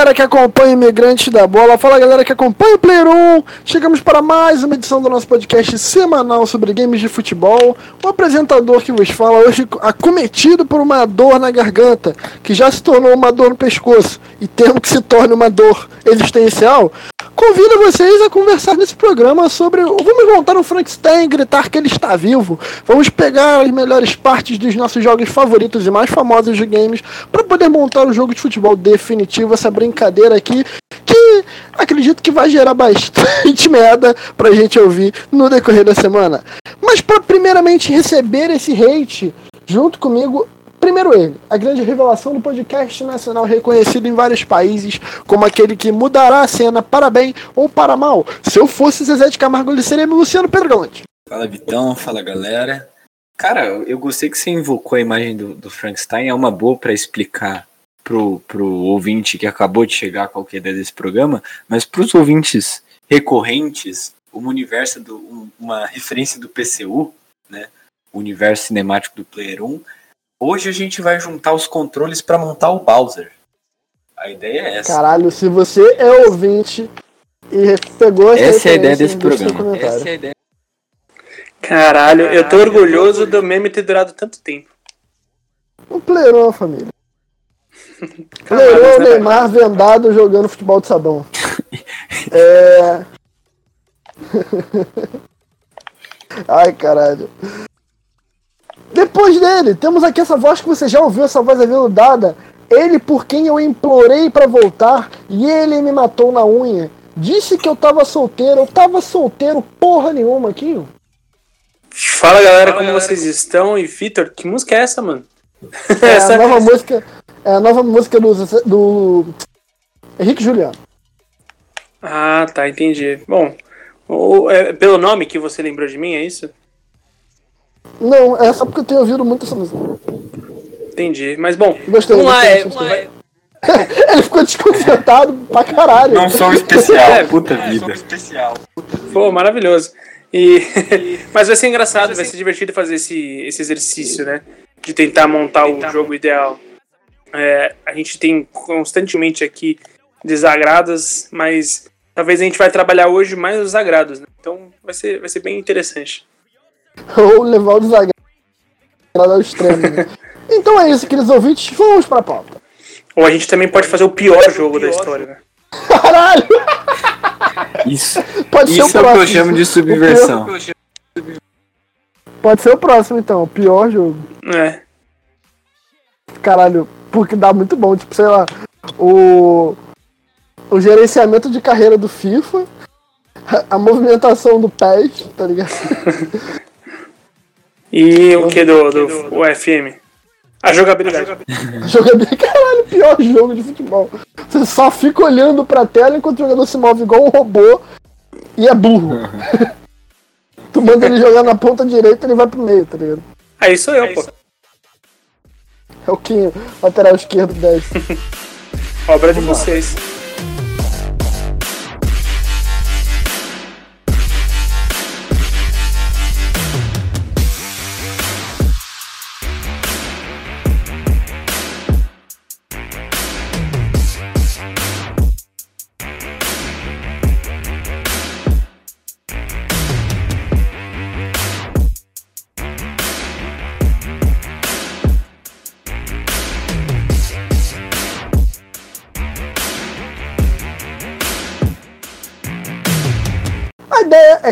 Galera que acompanha Imigrantes da Bola, fala galera que acompanha o Player 1. Chegamos para mais uma edição do nosso podcast semanal sobre games de futebol. O apresentador que vos fala hoje acometido por uma dor na garganta, que já se tornou uma dor no pescoço e temo que se torne uma dor existencial. Convido vocês a conversar nesse programa sobre. Vamos montar um Frankenstein gritar que ele está vivo. Vamos pegar as melhores partes dos nossos jogos favoritos e mais famosos de games para poder montar um jogo de futebol definitivo. Essa brincadeira aqui que acredito que vai gerar bastante merda pra gente ouvir no decorrer da semana. Mas para primeiramente receber esse hate junto comigo, Primeiro ele, a grande revelação do podcast nacional reconhecido em vários países como aquele que mudará a cena para bem ou para mal. Se eu fosse Zezé de Camargo, ele seria Luciano Pergante. Fala Vitão, fala galera. Cara, eu gostei que você invocou a imagem do, do Frankenstein, é uma boa para explicar pro, pro ouvinte que acabou de chegar a qualquer ideia desse programa, mas para os ouvintes recorrentes, um universo do, um, uma referência do PCU, né? O universo cinemático do Player 1 Hoje a gente vai juntar os controles para montar o Bowser. A ideia é essa. Caralho, se você é ouvinte e pegou essa, essa é a ideia desse programa. Essa é a ideia. Caralho, eu tô orgulhoso do meme ter durado tanto tempo. O Plerou, família. Plerou, Neymar vendado jogando futebol de sabão. é. Ai, caralho. Depois dele, temos aqui essa voz que você já ouviu, essa voz aveludada. Ele por quem eu implorei para voltar e ele me matou na unha. Disse que eu tava solteiro, eu tava solteiro porra nenhuma aqui. Fala galera, como vocês estão? E Vitor, que música é essa, mano? É essa... a nova música, é a nova música do, do Henrique Juliano. Ah, tá, entendi. Bom, o, é, pelo nome que você lembrou de mim, é isso? Não, é só porque eu tenho ouvido muito essa música. Entendi. Mas bom, gostei, vamos lá. É, vai... Ele ficou desconcertado pra caralho. Não sou especial, é, puta vida. especial. Pô, maravilhoso. E... Mas vai ser engraçado, vai ser divertido fazer esse, esse exercício, né? De tentar montar o jogo ideal. É, a gente tem constantemente aqui desagrados, mas talvez a gente vai trabalhar hoje mais os agrados, né? Então vai ser, vai ser bem interessante. ou levar o desagrado ao extremo. Né? então é isso, queridos ouvintes, vamos pra pauta. Ou a gente também pode fazer o pior jogo da história, né? Caralho! Isso, pode isso ser o próximo. é o que eu chamo de subversão. Pode ser o próximo, então, o pior jogo. É. Caralho, porque dá muito bom, tipo, sei lá, o. O gerenciamento de carreira do FIFA, a movimentação do PES, tá ligado? E o que do, do UFM? A jogabilidade. A jogabilidade, caralho, pior jogo de futebol. Você só fica olhando pra tela enquanto o jogador se move igual um robô e é burro. tu manda ele jogar na ponta direita ele vai pro meio, tá ligado? Aí sou eu, pô. É o Quinho, lateral esquerdo 10. Obra de vocês.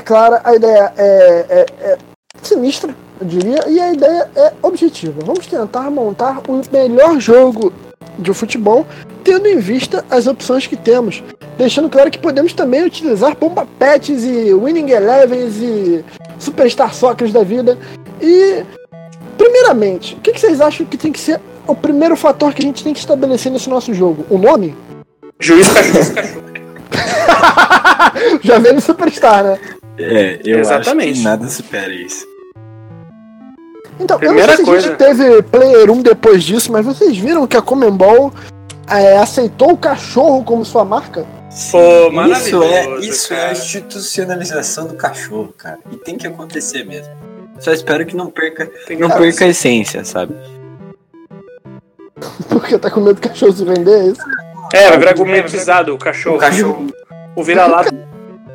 Clara, a ideia é, é, é sinistra, eu diria, e a ideia é objetiva. Vamos tentar montar o melhor jogo de futebol, tendo em vista as opções que temos. Deixando claro que podemos também utilizar bomba pets e winning elevens e superstar soccer da vida. E, primeiramente, o que, vocês acham que tem que ser o primeiro fator que a gente tem que estabelecer nesse nosso jogo? O nome? Juiz cachorro. Já veio no Superstar, né? É, eu Exatamente. acho que nada supera isso. Então, Primeira eu não sei coisa. se a gente teve Player 1 depois disso, mas vocês viram que a Comembol é, aceitou o cachorro como sua marca? Pô, isso é, isso é a institucionalização do cachorro, cara. E tem que acontecer mesmo. Só espero que não perca, não perca a essência, sabe? Porque tá com medo do cachorro se vender, é isso? É, vai virar gourmetizado o cachorro. O cachorro. O vira-lata.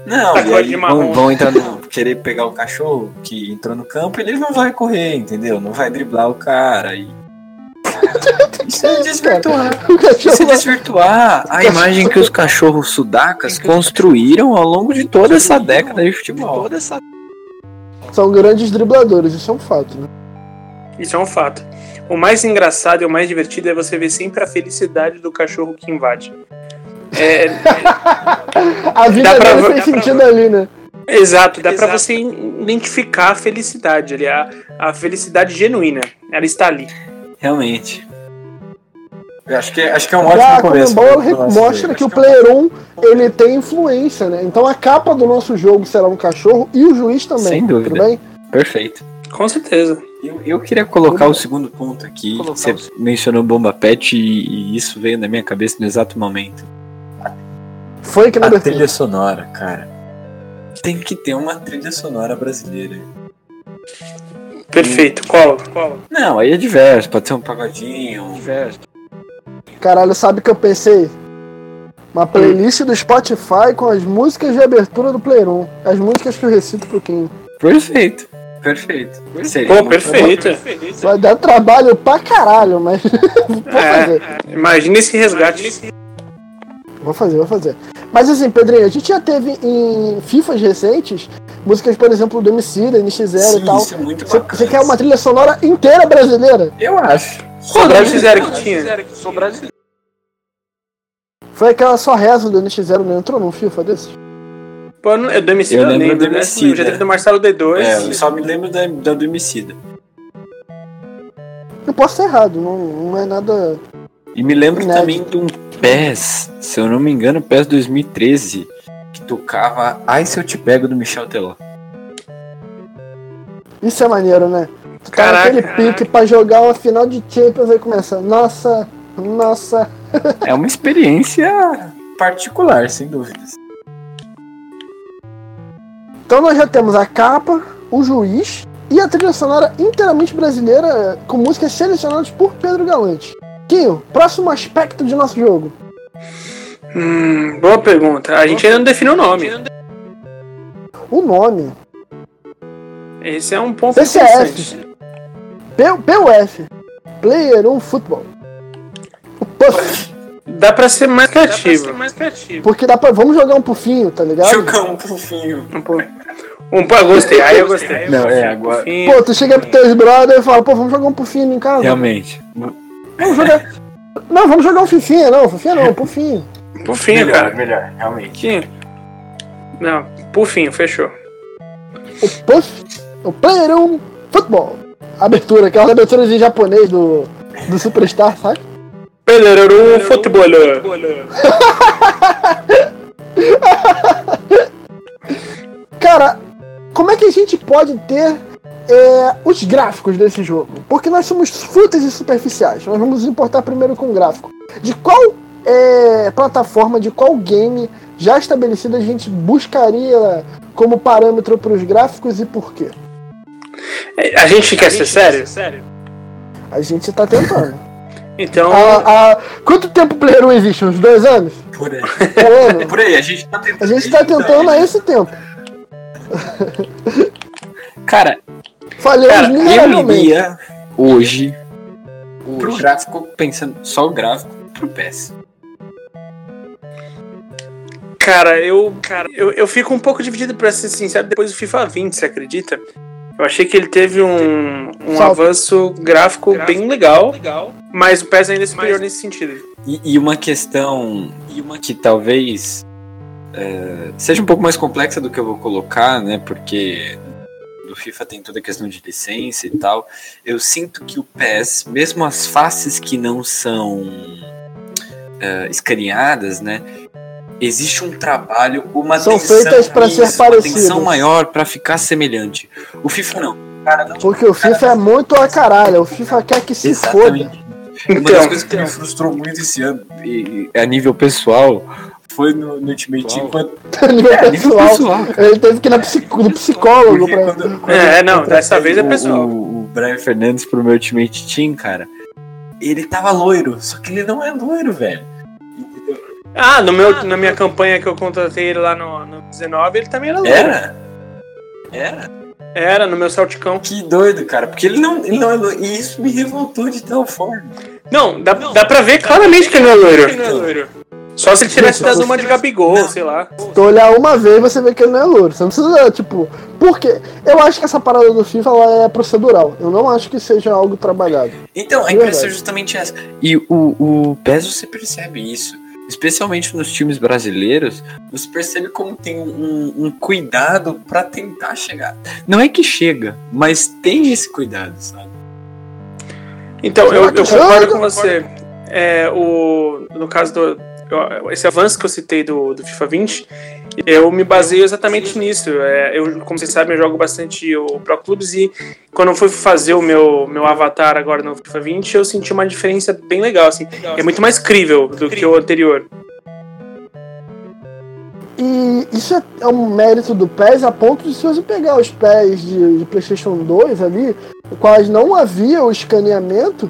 Não, Tá e aí vão, vão entrar no, querer pegar o cachorro que entrou no campo e ele não vai correr, entendeu? Não vai driblar o cara. E... Isso é desvirtuar. Isso é desvirtuar a imagem que os cachorros sudacas construíram ao longo de toda essa década de futebol. são grandes dribladores, isso é um fato, né? Isso é um fato. O mais engraçado e o mais divertido é você ver sempre a felicidade do cachorro que invade. É, A vida Dá pra- dá fez pra- sentido ali, né? exato, dá pra você identificar a felicidade ali, a, a felicidade genuína. Ela está ali. Realmente. Eu acho que, acho que é um Já ótimo a começo. Comembol mostra jogo. que o Player 1 ele tem influência, né? Então a capa do nosso jogo será um cachorro e o juiz também. Sem dúvida. Tudo bem? Perfeito. Com certeza. Eu, eu queria colocar o segundo ponto aqui. Você mencionou Bomba Pet e, e isso veio na minha cabeça no exato momento. Foi que na A abertura. trilha sonora, cara. Tem que ter uma trilha sonora brasileira. Perfeito. Qual? Qual? Não, aí é diverso, pode ser um pagodinho. um Diverso. Caralho, sabe o que eu pensei? Uma playlist do Spotify com as músicas de abertura do Player 1. As músicas que eu recito pro Kim. Perfeito. Perfeito. Seria Pô, perfeito. Vai dar trabalho pra caralho, mas. vou fazer. É, imagina esse resgate. Vou fazer, vou fazer. Mas assim, Pedrinho, a gente já teve em FIFAs recentes músicas, por exemplo, do MC, da NX0 Sim, e tal. isso é muito Você bacana. você quer uma trilha sonora inteira brasileira? Eu acho. Da fizeram que tinha? Sou brasileiro. Foi aquela só reza do NX0, não entrou num FIFA desses? Pô, eu não- eu do MC Eu eu lembro do né? Emicida. Já teve do Marcelo D2. É, eu só me lembro da, da do Emicida. Eu posso estar errado, não, não é nada. E me lembro Inédito. também de um PES, se eu não me engano, PES 2013, que tocava Ai Se Eu Te Pego do Michel Teló. Isso é maneiro, né? Tu tá Caraca, naquele pique pra jogar uma final de Champions aí começa. Nossa, nossa. É uma experiência particular, sem dúvidas. Então nós já temos a capa, o juiz e a trilha sonora inteiramente brasileira com músicas selecionadas por Pedro Galante. Quinho, próximo aspecto de nosso jogo. Hum, boa pergunta. A gente ainda não definiu o nome. O nome. Esse é um ponto PCF. interessante. P- PUF. Player 1 Futebol. O Puff. Dá pra ser mais criativo. Porque dá pra. Vamos jogar um pufinho, tá ligado? Jogar um fofinho. Um pô, um pô, gostei. Aí eu gostei. Não, é, agora-. Pô, tu chega pro teus brother e fala, pô, vamos jogar um pufinho em casa. Realmente. Vamos jogar. Não, vamos jogar um fifinha, não, fifinha não, pufinho. Pufinho, melhor, cara. melhor, realmente. Pufinho. Não, pufinho, fechou. O Puff, o Player 1 Futebol. Abertura, aquela abertura em japonês do, do Superstar, sabe? Peleru futebol. Cara, como é que a gente pode ter é, os gráficos desse jogo? Porque nós somos fúteis e superficiais. Nós vamos importar primeiro com o gráfico. De qual é, plataforma, de qual game já estabelecida a gente buscaria como parâmetro para os gráficos e por quê? A gente quer ser sério? A gente tá tentando. Então, Há- há- quanto tempo o Player 1 existe? Uns dois anos? Por aí. Um ano? Por aí, a gente tá tentando. A gente tá tentando há esse tempo. Cara, Falhamos cara eu miseravelmente. iria hoje pro gráfico, pensando só o gráfico, pro PES. cara, eu, cara, eu, eu fico um pouco dividido, pra ser sincero, depois do FIFA 20, você acredita? Eu achei que ele teve um, um avanço gráfico, bem legal, mas o PES ainda é superior nesse sentido. E, e uma questão e uma que talvez é, seja um pouco mais complexa do que eu vou colocar, né? Porque do FIFA tem toda a questão de licença e tal. Eu sinto que o PES, mesmo as faces que não são é, escaneadas, né? Existe um trabalho, uma São atenção, feitas pra ser parecidas. atenção maior para ficar semelhante. O FIFA não. Cara, não Porque o FIFA é muito a caralho. O FIFA quer que se foda. Exatamente. Uma das Então, coisas que me frustrou muito esse ano, e, e a nível pessoal, foi no, no Ultimate Team quando. É, pessoal. pessoal. Ele teve que ir na psico- no psicólogo pra. quando, quando É, não, dessa vez é pessoal. O, o Brian Fernandes pro meu Ultimate Team, cara, ele tava loiro, só que ele não é loiro, velho. Ah, no meu, na minha campanha que eu contratei ele lá no, no 19, ele também era loiro. Era? Era? Era, no meu Celticão. Que doido, cara. Porque ele não, ele não é loiro. E isso me revoltou de tal forma. Não, dá, dá pra ver claramente que ele não é loiro. Só se ele tivesse dado uma de Gabigol, sei lá. Se tu olhar uma vez, você vê que ele não é louro. Você não precisa, tipo. Porque eu acho que essa parada do FIFA ela é procedural. Eu não acho que seja algo trabalhado. Então, a impressão é justamente essa. E o, o PES você percebe isso. Especialmente nos times brasileiros, você percebe como tem um, um cuidado pra tentar chegar. Não é que chega, mas tem esse cuidado, sabe? Então, eu, eu Chega. concordo com você. É, o, no caso do. Eu- Esse avanço que eu citei do, do FIFA 20, eu me baseio exatamente nisso. É, eu, como vocês sabem, eu jogo bastante o Pro Clubes e quando eu fui fazer o meu, meu avatar agora no FIFA 20, eu senti uma diferença bem legal. Assim. É muito mais crível do que o anterior. E isso é, um mérito do PES a ponto de se você pegar os PES de, de PlayStation 2 ali, quais não havia o escaneamento,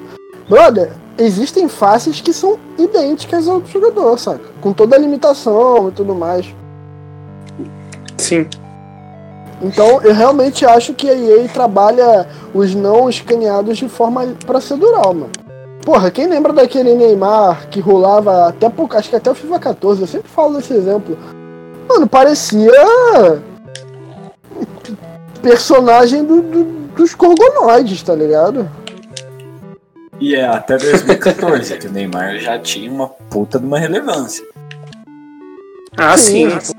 brother, existem faces que são idênticas ao do jogador, saca? Com toda a limitação e tudo mais. Sim. Então eu realmente acho que a EA trabalha os não escaneados de forma procedural, mano. Porra, quem lembra daquele Neymar que rolava até pouco, acho que até o FIFA 14, eu sempre falo desse exemplo. Mano, parecia personagem do- do- dos Gorgonoides, tá ligado? E é até 2014 que o Neymar já tinha uma puta de uma relevância. Ah, sim. Sim.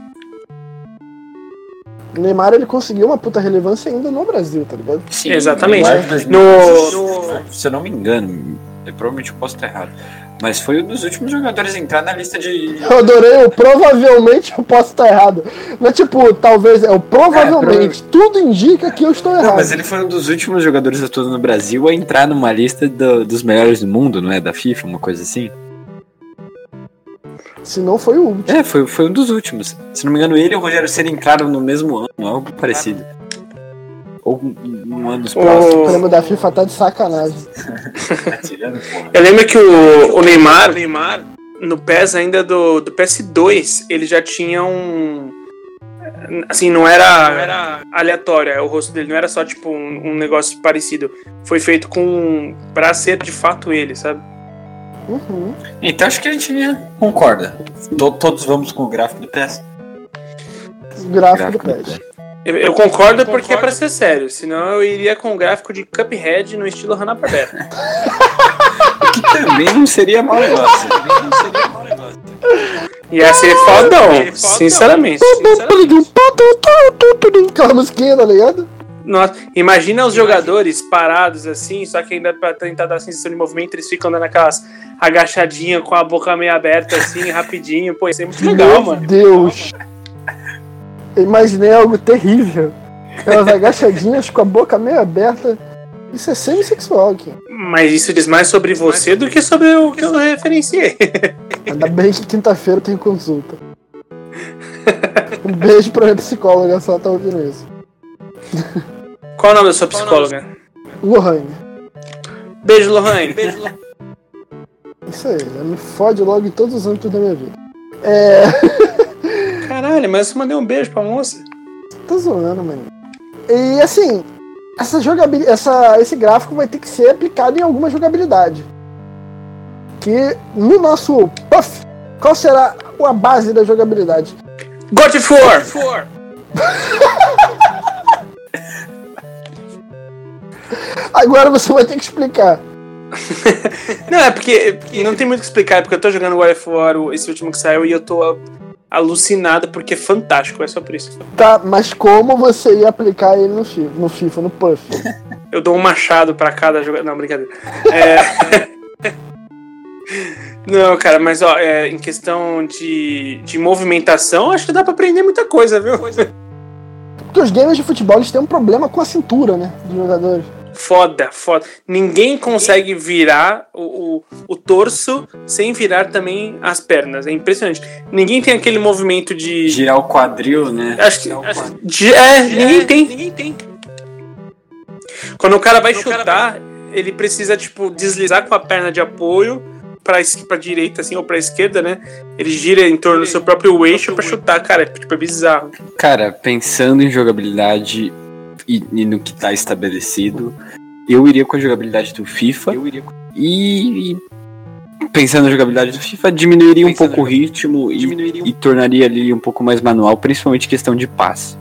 O Neymar ele conseguiu uma puta relevância ainda no Brasil, tá ligado? Sim, Exatamente. Neymar de 2014, Se eu não me engano, eu provavelmente eu posso estar errado. Mas foi um dos últimos jogadores a entrar na lista de. Eu adorei o provavelmente eu posso estar errado. Não é tipo, talvez, é o provavelmente. Tudo indica que eu estou errado. Não, mas ele foi um dos últimos jogadores atuando no Brasil a entrar numa lista do- dos melhores do mundo, não é? Da FIFA, uma coisa assim. Se não foi o último. É, foi, foi um dos últimos. Se não me engano, ele e o Rogério Ceni entraram no mesmo ano, algo parecido. Ou um, ano dos O prêmio da FIFA tá de sacanagem. Tá tirando. Eu lembro que o, o Neymar, no PES ainda do, do PS2, ele já tinha um. Assim, não era, aleatório é, o rosto dele, não era só tipo um, um negócio parecido. Foi feito com. pra ser de fato ele, sabe? Uhum. Então acho que a gente concorda. To- todos vamos com o gráfico do PES. Gráfico do PES. Eu, eu concordo porque é pra ser sério, senão eu iria com o gráfico de Cuphead no estilo Hanna-Barbera. Que também não seria mau negócio. Também não seria mau negócio. Ia ser fodão, sinceramente. Aquela musiquinha, tá ligado? Nossa, imagina os jogadores parados assim, só que ainda pra tentar dar sensação de movimento, eles ficam dando aquelas agachadinhas com a boca meio aberta assim, rapidinho. Pô, isso é muito legal, Meu mano. Deus. Eu imaginei algo terrível. Aquelas agachadinhas com a boca meio aberta. Isso é semissexual aqui. Mas isso diz mais sobre você do que sobre o que eu referenciei. Ainda bem que quinta-feira tem consulta. Um beijo pra minha psicóloga, se ela tá ouvindo isso. Qual o nome da sua psicóloga? Lohane. Beijo, Lohane. Isso aí, ela me fode logo em todos os âmbitos da minha vida. É. Caralho, mas eu mandei um beijo pra moça. Tô zoando, mano. E assim, essa jogabilidade, essa, esse gráfico vai ter que ser aplicado em alguma jogabilidade. Que no nosso puff, qual será a base da jogabilidade? God of War! Agora você vai ter que explicar. Não, é porque não tem muito o que explicar, é porque eu tô jogando God of War, esse último que saiu, e eu tô alucinado porque é fantástico, é só por isso. Tá, mas como você ia aplicar ele no FIFA, no, FIFA, no puff? Eu dou um machado pra cada jogador. Não, brincadeira. É... Não, cara, mas ó, é, em questão de, de movimentação, acho que dá pra aprender muita coisa, viu? Porque os gamers de futebol eles têm um problema com a cintura, né? Dos jogadores. Foda, foda. Ninguém consegue virar o, o, o torso sem virar também as pernas. É impressionante. Ninguém tem aquele movimento de. Girar o quadril, né? Acho que. de- é, ninguém tem. Ninguém tem. Quando o cara vai chutar, ele precisa, tipo, deslizar com a perna de apoio pra, pra direita, assim, ou pra esquerda, né? Ele gira em torno do seu próprio eixo pra chutar, cara. É, tipo, é bizarro. Cara, pensando em jogabilidade e, e no que tá estabelecido, eu iria com a jogabilidade do FIFA. E, e pensando na jogabilidade do FIFA, diminuiria um pouco o ritmo e, e tornaria ali um pouco mais manual, principalmente questão de passe.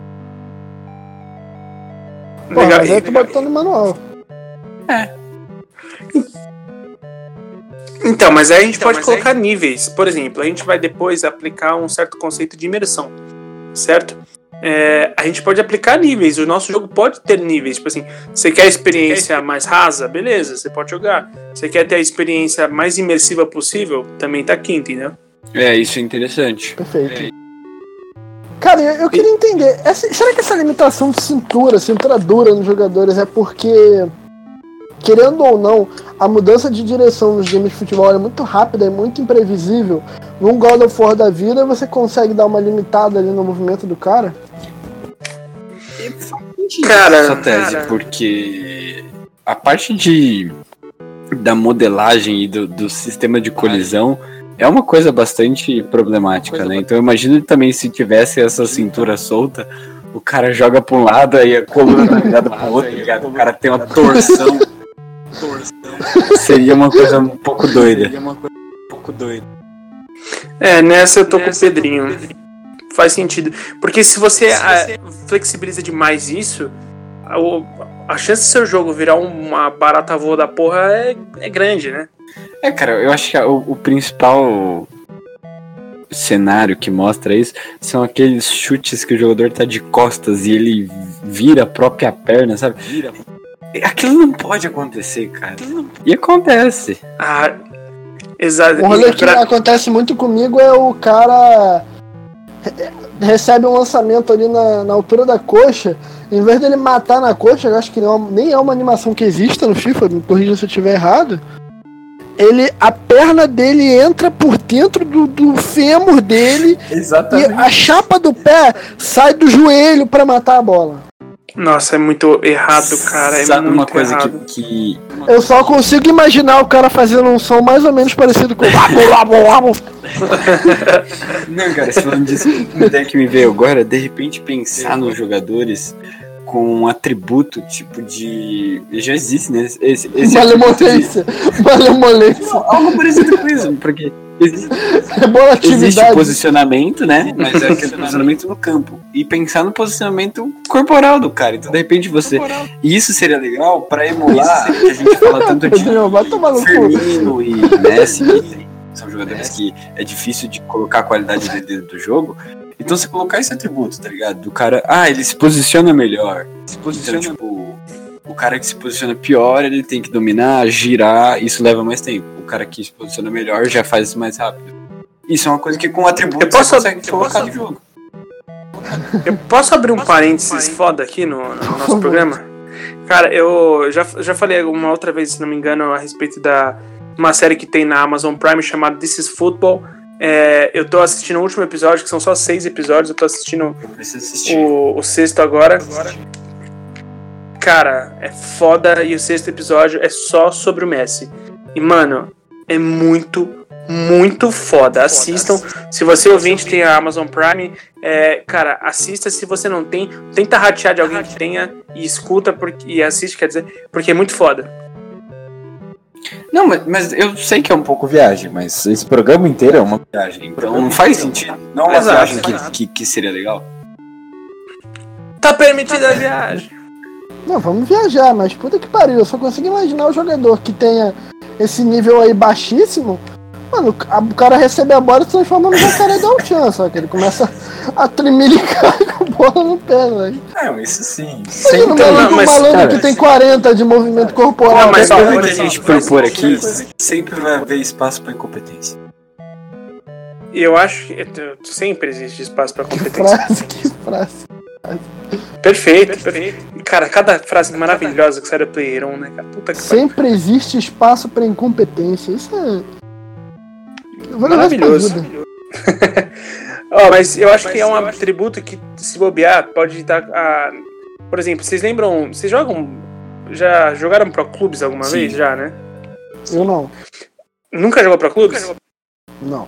Pô, Legal. mas aí tu botou no manual. Então, mas aí a gente pode colocar níveis. Por exemplo, a gente vai depois aplicar um certo conceito de imersão, certo? É, a gente pode aplicar níveis. O nosso jogo pode ter níveis. Tipo assim, você quer a experiência mais rasa? Beleza, você pode jogar. Você quer ter a experiência mais imersiva possível? Também tá aqui, entendeu? É, isso é interessante. Perfeito. Cara, eu, eu queria entender. essa- será que essa limitação de cintura, cintura dura nos jogadores é porque, querendo ou não, a mudança de direção nos games de futebol é muito rápida, é muito imprevisível. Num God of War da vida, você consegue dar uma limitada ali no movimento do cara? Cara, essa tese, cara. porque a parte de da modelagem e do, do sistema de colisão é uma coisa bastante problemática, né? Então eu imagino também se tivesse essa cintura solta, o cara joga pra um lado e a coluna tá virada pro outro, tá ligado? O cara tem uma torção. Seria uma coisa um pouco doida. Seria uma coisa um pouco doida. É, nessa eu tô com o Pedrinho. Faz sentido. Porque se você, ah, flexibiliza demais isso, a, a chance do seu jogo virar uma barata voa da porra é, é grande, né? É, cara, eu acho que o, o principal cenário que mostra isso são aqueles chutes que o jogador tá de costas e ele vira a própria perna, sabe? Aquilo não pode acontecer, cara. E acontece. Ah, exato. Um rolê E que pra- acontece muito comigo é o cara recebe um lançamento ali na, na altura da coxa, em vez dele matar na coxa, eu acho que não, nem é uma animação que exista no FIFA, me corrija se eu estiver errado. Ele, a perna dele entra por dentro do, do fêmur dele e a chapa do pé sai do joelho pra matar a bola. Nossa, é muito errado, cara. É Sabe muito uma coisa que, errado. que Eu só consigo imaginar o cara fazendo um som mais ou menos parecido com. Não, cara, se falando disso, uma ideia que me veio agora, de repente pensar nos jogadores com um atributo tipo de. Já existe, né? Esse, esse atributo de- Malemolência. Malemolência. Algo parecido com isso, porque existe, existe Rebolatividade. posicionamento, né? Mas é aquele posicionamento no campo. E pensar no posicionamento corporal do cara. Então, de repente, você. E isso seria legal pra emular que a gente fala tanto de. Firmino e Messi, que são jogadores que é difícil de colocar a qualidade dele dentro do jogo. Então você colocar esse atributo, tá ligado? Do cara, ah, ele se posiciona melhor. Se posiciona, então, tipo, o cara que se posiciona pior, ele tem que dominar, girar, isso leva mais tempo. O cara que se posiciona melhor já faz isso mais rápido. Isso é uma coisa que com atributo Eu posso- você consegue eu colocar posso- no jogo. Eu posso abrir um parênteses foda aqui no, no nosso programa? Cara, eu já, já falei uma outra vez, se não me engano, a respeito da uma série que tem na Amazon Prime chamada This is Football. É, eu tô assistindo o último episódio, que são só seis episódios, eu tô assistindo Eu assistir. o, o sexto agora. Cara, é foda e o sexto episódio é só sobre o Messi. E, mano, é muito, muito foda. Assistam. Se você ouvinte tem a Amazon Prime, é, cara, assista. Se você não tem, tenta ratear de alguém que tenha e escuta porque, e assiste, quer dizer, porque é muito foda. Não, mas, mas eu sei que é um pouco viagem, mas esse programa inteiro é uma viagem. Então não faz sentido. Não é uma viagem que, que, que seria legal. Tá permitida a viagem. Não, vamos viajar, mas puta que pariu. Eu só consigo imaginar o jogador que tenha esse nível aí baixíssimo. Mano, a- o cara recebe a bola e se transforma no jacaré da Chan, só que ele começa a tremelicar com a bola no pé, velho. Não, isso sim. Maluco, não, mas, um maluco cara, que tem 40 de movimento corporal. Não, mas olha que a só, gente propor aqui, sempre vai haver espaço para incompetência. E eu acho que sempre existe espaço pra que competência. frase, que frase. Perfeito, perfeito. Cara, cada frase maravilhosa que sai do Player 1, né? Puta que pariu. Sempre existe espaço pra incompetência. Isso é. Maravilhoso. Ó, mas eu acho que é um atributo que, se bobear, pode dar. a- Por exemplo, vocês lembram. Vocês jogam. Já jogaram Pro Clubes alguma Sim. vez? Já, né? Eu não. Nunca jogou Pro Clubes? Não.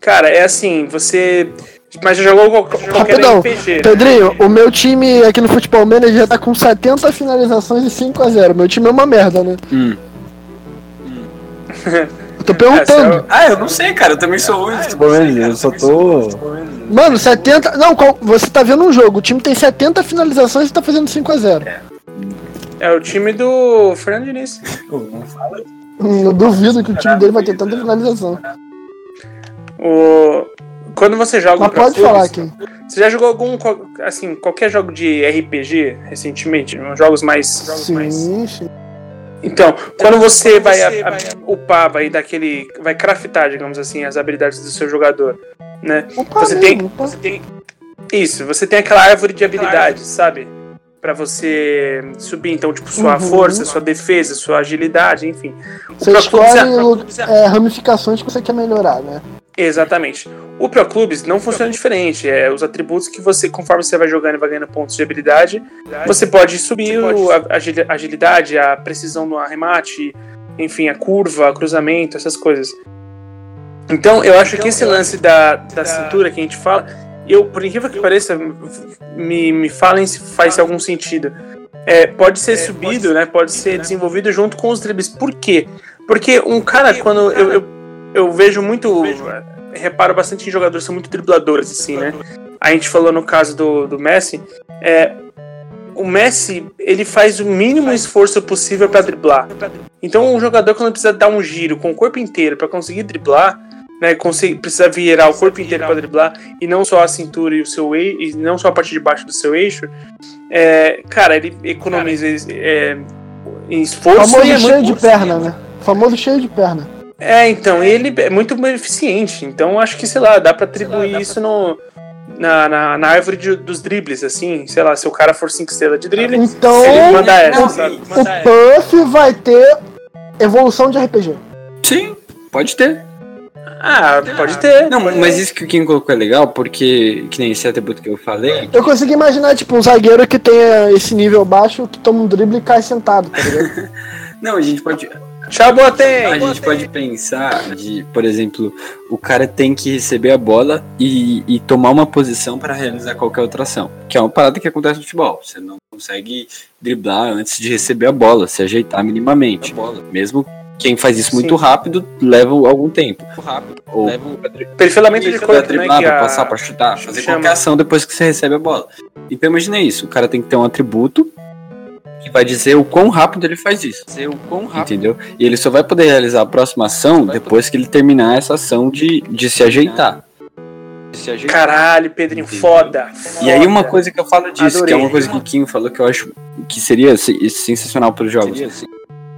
Cara, é assim, você. Mas jogou qualquer Rapidão, RPG. né? Pedrinho, o meu time aqui no Futebol Manager tá com 70 finalizações e 5 a 0 Meu time é uma merda, né? Hum. Eu tô É, perguntando. você Ah, eu não sei, cara. Eu também sou ruim. Futebol Manager, eu só tô. Mano, 70. Não, qual- você tá vendo um jogo. O time tem 70 finalizações e tá fazendo 5 a 0 É o time do Fernando Diniz. Eu duvido que o time dele vai ter tanta finalização. O... Quando você joga Mas um pode falar aqui. Você já jogou algum, assim, qualquer jogo de RPG recentemente? Uns Jogos mais. Jogos mais... Sim, sim. Então, quando você vai a- a- upar, vai daquele. vai craftar, digamos assim, as habilidades do seu jogador, né? Opa, Você mesmo, tem, opa. você tem. Isso, você tem aquela árvore de habilidades, sabe? Pra você subir, então, tipo, sua Uhum. força, sua defesa, sua agilidade, enfim. Você escolhe é- lu- é, ramificações que você quer melhorar, né? Exatamente. O Pro Clubes não funciona diferente. É os atributos que você, conforme você vai jogando e vai ganhando pontos de habilidade, você pode subir o- a agili- agilidade, a precisão no arremate, enfim, a curva, cruzamento, essas coisas. Então, eu acho que esse lance da, da cintura que a gente fala, eu, por incrível que pareça, me, me falem se faz algum sentido. É, pode ser subido, né? Pode ser desenvolvido junto com os dribles. Por quê? Porque um cara, quando eu, eu, eu vejo muito. Reparo bastante em jogadores que são muito dribladores, assim, né? A gente falou no caso do, do Messi. É, o Messi, ele faz o mínimo esforço possível para driblar. Então, um jogador, quando precisa dar um giro com o corpo inteiro para conseguir driblar, né, conseguir, precisa virar o corpo inteiro para driblar e não só a cintura e o seu eixo, e não só a parte de baixo do seu eixo, é, cara, ele economiza é, em esforço Famoso é cheio de perna, né? Famoso cheio de perna. É, então, ele é muito eficiente. Então, acho que, sei lá, dá pra atribuir isso no, na, na, na árvore de- dos dribles, assim. Sei lá, se o cara for 5 estrelas de drible, Então, ele manda essa, não, sabe? O. Puff vai ter evolução de RPG. Sim, pode ter. Ah, pode ter. Não, pode mas ter. isso que o Kim colocou é legal, porque, que nem esse atributo que eu falei, Eu consigo imaginar, tipo, um zagueiro que tenha esse nível baixo, que toma um drible e cai sentado, tá ligado? Não, a gente pode. Tchau, Botem! A gente pode pensar de, por exemplo, o cara tem que receber a bola e, e tomar uma posição para realizar qualquer outra ação. Que é uma parada que acontece no futebol. Você não consegue driblar antes de receber a bola, se ajeitar minimamente. Mesmo quem faz isso muito Sim. rápido leva algum tempo. Ou Perifilamento de pra corpo, né? driblar, Que pra a... passar, pra chutar, fazer chama. qualquer ação depois que você recebe a bola. Então imagina isso, o cara tem que ter um atributo que vai dizer o quão rápido ele faz isso. Entendeu? E ele só vai poder realizar a próxima ação depois que ele terminar essa ação de, de se ajeitar. Caralho, Pedrinho, foda. E aí uma foda. coisa que eu falo disso, Adorei. que é uma coisa que o Kim falou que eu acho que seria se- sensacional para os jogos.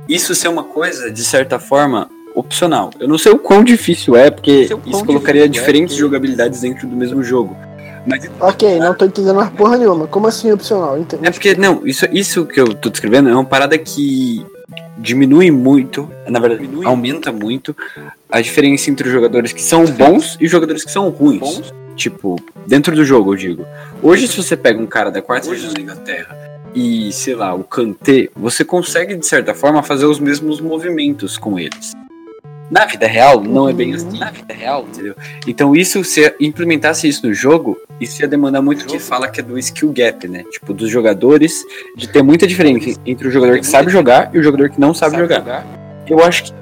Isso ser uma coisa, de certa forma, opcional. Eu não sei o quão difícil é, porque isso colocaria diferentes jogabilidades dentro do mesmo jogo. Mas ok, não tô entendendo mais porra nenhuma. Como assim opcional? Entendo. é porque, não, isso, isso que eu tô descrevendo é uma parada que diminui muito, na verdade, aumenta muito a diferença entre os jogadores que são bons e os jogadores que são ruins. Tipo, dentro do jogo, eu digo. Hoje, se você pega um cara da quarta divisão da Inglaterra e, sei lá, o Kanté, você consegue, de certa forma, fazer os mesmos movimentos com eles. Na vida real, não é bem assim. Na vida real, entendeu? Então, isso, se implementasse isso no jogo, isso ia demandar muito o que fala que é do skill gap, né? Tipo, dos jogadores, de ter muita diferença entre o jogador que sabe jogar e o jogador que não sabe, jogar. Eu acho que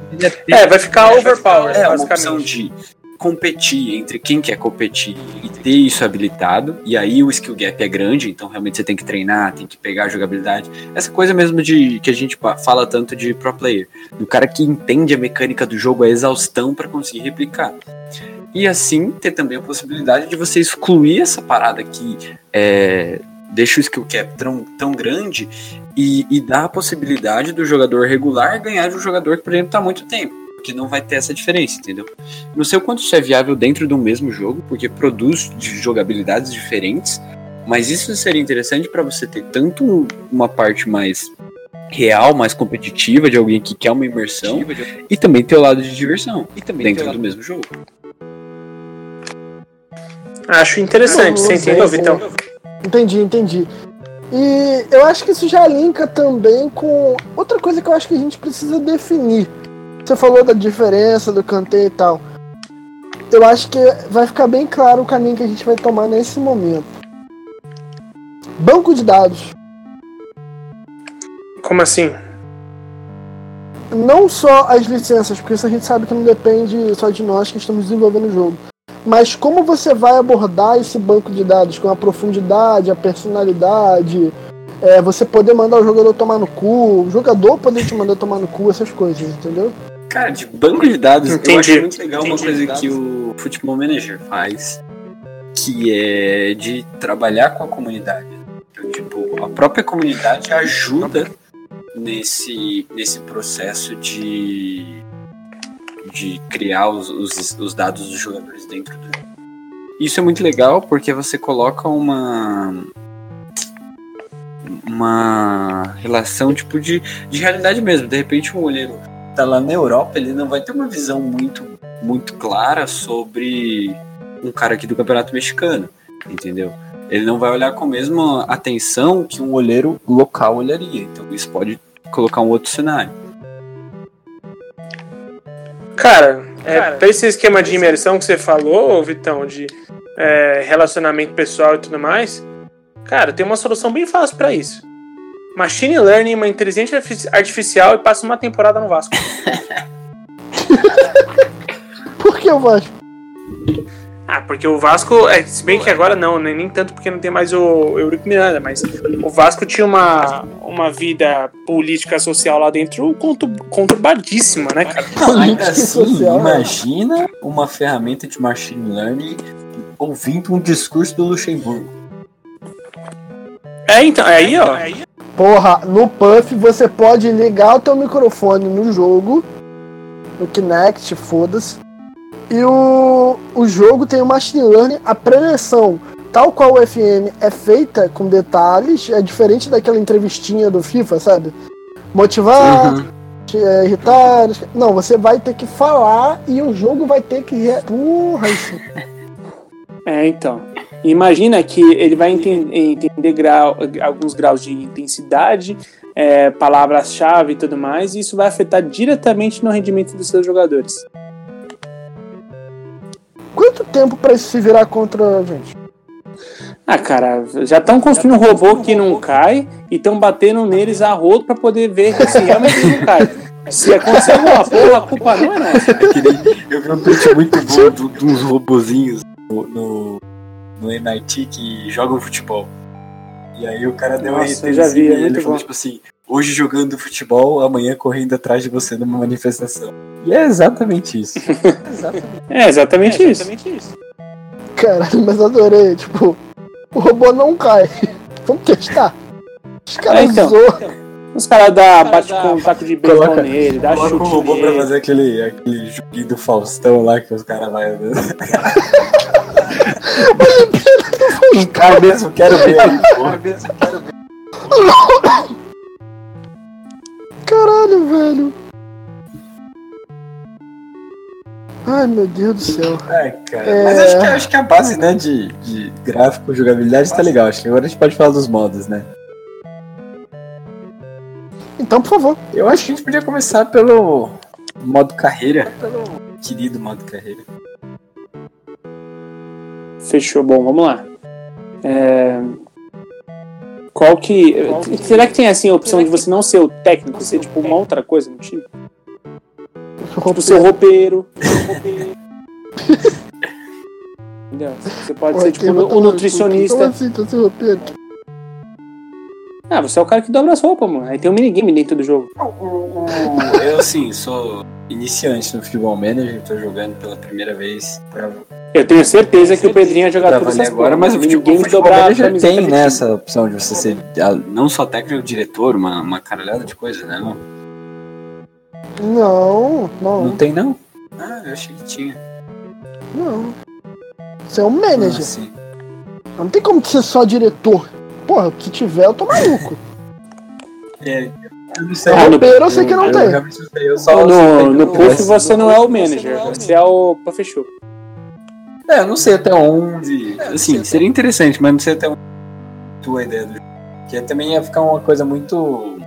É, vai ficar overpower, é, uma opção basicamente. de competir entre quem quer competir e ter isso habilitado, e aí o skill gap é grande, então realmente você tem que treinar, tem que pegar a jogabilidade. Essa coisa mesmo de que a gente fala tanto de pro player, do cara que entende a mecânica do jogo a exaustão para conseguir replicar. E assim ter também a possibilidade de você excluir essa parada que é, deixa o skill cap tão, tão grande e, e dá a possibilidade do jogador regular ganhar de um jogador que, por exemplo, tá há muito tempo. Porque não vai ter essa diferença, entendeu? Não sei o quanto isso é viável dentro do mesmo jogo, porque produz de jogabilidades diferentes, mas isso seria interessante para você ter tanto um- uma parte mais real, mais competitiva de alguém que quer uma imersão e também ter o lado de diversão dentro do mesmo jogo. Acho interessante, você entendeu, sei, Vitão? Entendi, entendi. E eu acho que isso já linka também com outra coisa que eu acho que a gente precisa definir. Você falou da diferença do Kanté e tal. Eu acho que vai ficar bem claro o caminho que a gente vai tomar nesse momento. Banco de dados. Como assim? Não só as licenças, porque isso a gente sabe que não depende só de nós que estamos desenvolvendo o jogo. Mas como você vai abordar esse banco de dados com a profundidade, a personalidade, é, você poder mandar o jogador tomar no cu, o jogador poder te mandar tomar no cu, essas coisas, entendeu? Cara, de banco de dados, Entendi. eu acho muito legal uma Entendi. coisa que o Futebol Manager faz, que é de trabalhar com a comunidade. Então, tipo, a própria comunidade ajuda nesse, nesse processo de, de criar os, os, os dados dos jogadores dentro do jogo. Isso é muito legal porque você coloca uma uma relação tipo de, de realidade mesmo. De repente um olheiro tá lá na Europa, ele não vai ter uma visão muito muito clara sobre um cara aqui do Campeonato Mexicano, entendeu? Ele não vai olhar com a mesma atenção que um olheiro local olharia. Então isso pode colocar um outro cenário. Cara, é, pra esse esquema de imersão que você falou, Vitão, de é, relacionamento pessoal e tudo mais, cara, tem uma solução bem fácil pra isso. Machine Learning, uma inteligência artifici- artificial e passa uma temporada no Vasco. Por que eu Vasco? Ah, porque o Vasco, é, se bem que agora não, né, nem tanto porque não tem mais o Eurico Miranda, mas o Vasco tinha uma, uma vida política social lá dentro contur- conturbadíssima, né, cara? Política e social, né? imagina uma ferramenta de machine learning ouvindo um discurso do Luxemburgo. É, então, é aí, ó. Porra, no Puff você pode ligar o teu microfone no jogo, no Kinect, foda-se. E o, o jogo tem o Machine Learning, a preleção, tal qual o FM é feita com detalhes, é diferente daquela entrevistinha do FIFA, sabe? Motivar, Uhum. é, irritar. Não, você vai ter que falar e o jogo vai ter que. Re... Porra, isso. É, então. Imagina que ele vai enten- entender grau- alguns graus de intensidade, é, palavras-chave e tudo mais, e isso vai afetar diretamente no rendimento dos seus jogadores. Quanto tempo pra isso se virar contra a gente? Ah, cara, já estão construindo um robô que não cai e estão batendo neles a rodo pra poder ver se realmente ele não cai. Se acontecer alguma porra, a culpa não é nossa. Eu vi um tweet muito bom de uns robozinhos no, no, no MIT que jogam futebol. E aí o cara deu Nossa, um vi, é e ele falou bom. tipo assim, hoje jogando futebol, amanhã correndo atrás de você numa manifestação. E é exatamente isso. É exatamente isso. Caralho, mas adorei. Tipo, o robô não cai. Vamos testar. Os caras É, então. zoam. Os caras dá, bate com um taco de beisebol nele, dá Coloca o chute robô pra nele. fazer aquele, aquele joguinho do Faustão lá que os caras vai andando. Cara mesmo, quero ver. Cara mesmo, quero ver. Caralho, velho. Ai, meu Deus do céu. Ai, cara. É. Mas acho que, acho que a base, né, de, de gráfico, jogabilidade tá legal. Acho que agora a gente pode falar dos modos, né? Então, por favor. Eu acho que a gente podia começar pelo modo carreira. Pelo querido modo carreira. Fechou, bom, vamos lá. É, Qual que. Será que tem assim a opção de você não ser o técnico, ser tipo uma outra coisa no time? Tipo, ser o roupeiro. Entendeu? Você pode ser tipo o nutricionista. Como assim, tô sem? Ah, você é o cara que dobra as roupas, mano. Aí tem um minigame dentro do jogo. Eu, assim, sou iniciante no Futebol Manager, tô jogando pela primeira vez. Pra, Eu tenho certeza que o Pedrinho ia jogar tudo essas agora, mas o Futebol, futebol dobrar camiseta tem, né, essa opção de você ser ah, não só técnico, diretor, uma, uma caralhada de coisa, né? Não, Não, não, não tem, não? Ah, eu achei que tinha. não. Você é um Ah, manager. sim. Não tem como ser só diretor. Porra, se tiver, eu tô maluco. É, eu não sei. Ah, no- eu sei que não eu tem. não sei, eu só No, no, no que Puff você não é o manager, você é o Puff É, eu não sei até onde. Assim, seria interessante, mas não sei até onde tua ideia do. Que também ia ficar uma coisa muito.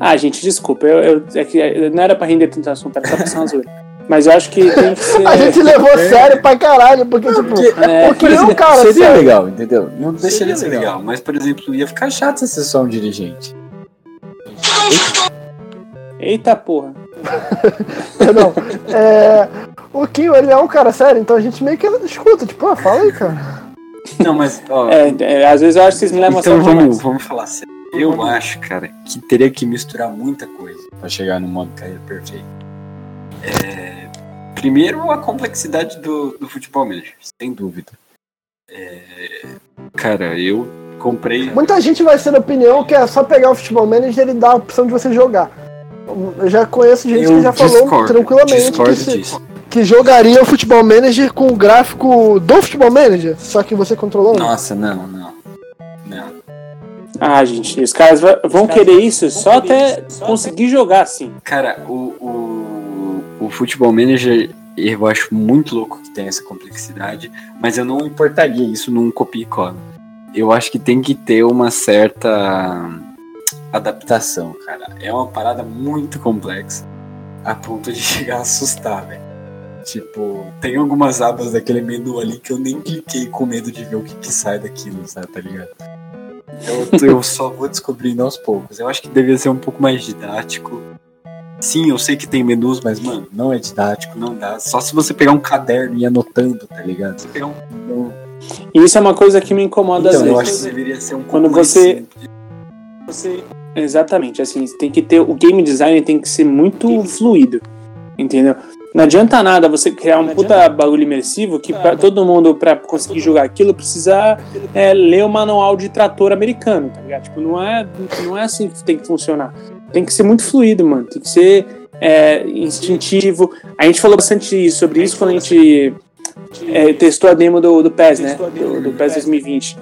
Ah, gente, desculpa. Eu, eu, é que não era pra render tanto assunto, era só pra ser uma zoeira. Mas eu acho que tem que ser. A gente levou É. sério pra caralho, porque, tipo, É, porque não, cara, Seria sério. legal, entendeu? Não deixaria Seria ser legal. legal. Mas, por exemplo, ia ficar chato se você só um dirigente. Eita porra. Não. É, o Kim, ele é um cara sério, então a gente meio que escuta, tipo, ah, fala aí, cara. Não, mas, ó. É, é, às vezes eu acho que vocês me levam a então sério vamos, demais. vamos falar sério. Eu acho, cara, que teria que misturar muita coisa pra chegar no modo carreira perfeito. É, primeiro, a complexidade do, do futebol manager, sem dúvida. É, cara, eu comprei. Muita gente vai ser da opinião que é só pegar o futebol manager e dar a opção de você jogar. Eu já conheço gente que Eu já falou discordo, tranquilamente que, se- que jogaria o futebol manager com o gráfico do futebol manager, só que você controlando. Nossa, não, não. Não. Ah, gente, os caras vão querer isso só até conseguir jogar assim. Cara, o, o, o Futebol Manager eu acho muito louco que tem essa complexidade, mas eu não importaria isso num copia e cola. Eu acho que tem que ter uma certa adaptação, cara. É uma parada muito complexa, a ponto de chegar a assustar, velho. Tipo, tem algumas abas daquele menu ali que eu nem cliquei com medo de ver o que, que sai daquilo, sabe, tá ligado? Eu, eu só vou descobrindo aos poucos. Eu acho que devia ser um pouco mais didático. Sim, eu sei que tem menus, mas, mano, não é didático, não dá. Só se você pegar um caderno e ir anotando, tá ligado? Você pegar um. isso é uma coisa que me incomoda Então, às eu acho vezes. que deveria ser um pouco Quando você- simples. Exatamente, assim, tem que ter. O game design tem que ser muito fluido. Entendeu? Não adianta nada você criar um puta bagulho imersivo que pra todo mundo, pra conseguir jogar aquilo, precisa é, ler o manual de trator americano, tá ligado? Tipo, não é, não é assim que tem que funcionar. Tem que ser muito fluido, mano. Tem que ser é, instintivo. A gente falou bastante sobre isso quando a gente é, testou a demo do, do PES, né? Do, do PES 2020.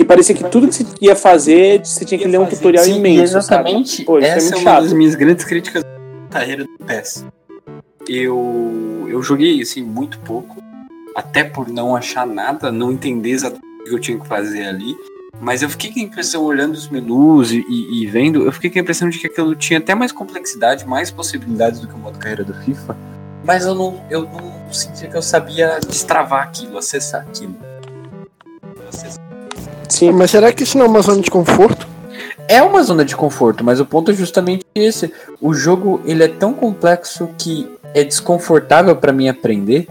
Que parecia que tudo que você ia fazer, você tinha que ler um tutorial Sim, imenso. exatamente. Pô, isso é Essa é, muito uma chato. das minhas grandes críticas da carreira do PES. Eu, eu joguei assim muito pouco, até por não achar nada, não entender exatamente o que eu tinha que fazer ali. Mas eu fiquei com a impressão, olhando os menus e, e- e vendo, eu fiquei com a impressão de que aquilo tinha até mais complexidade, mais possibilidades do que o modo carreira do FIFA. Mas eu não, eu não sentia que eu sabia destravar aquilo, acessar aquilo. Sim. Mas será que isso não é uma zona de conforto? É uma zona de conforto, mas o ponto é justamente esse. O jogo ele é tão complexo que é desconfortável pra mim aprender.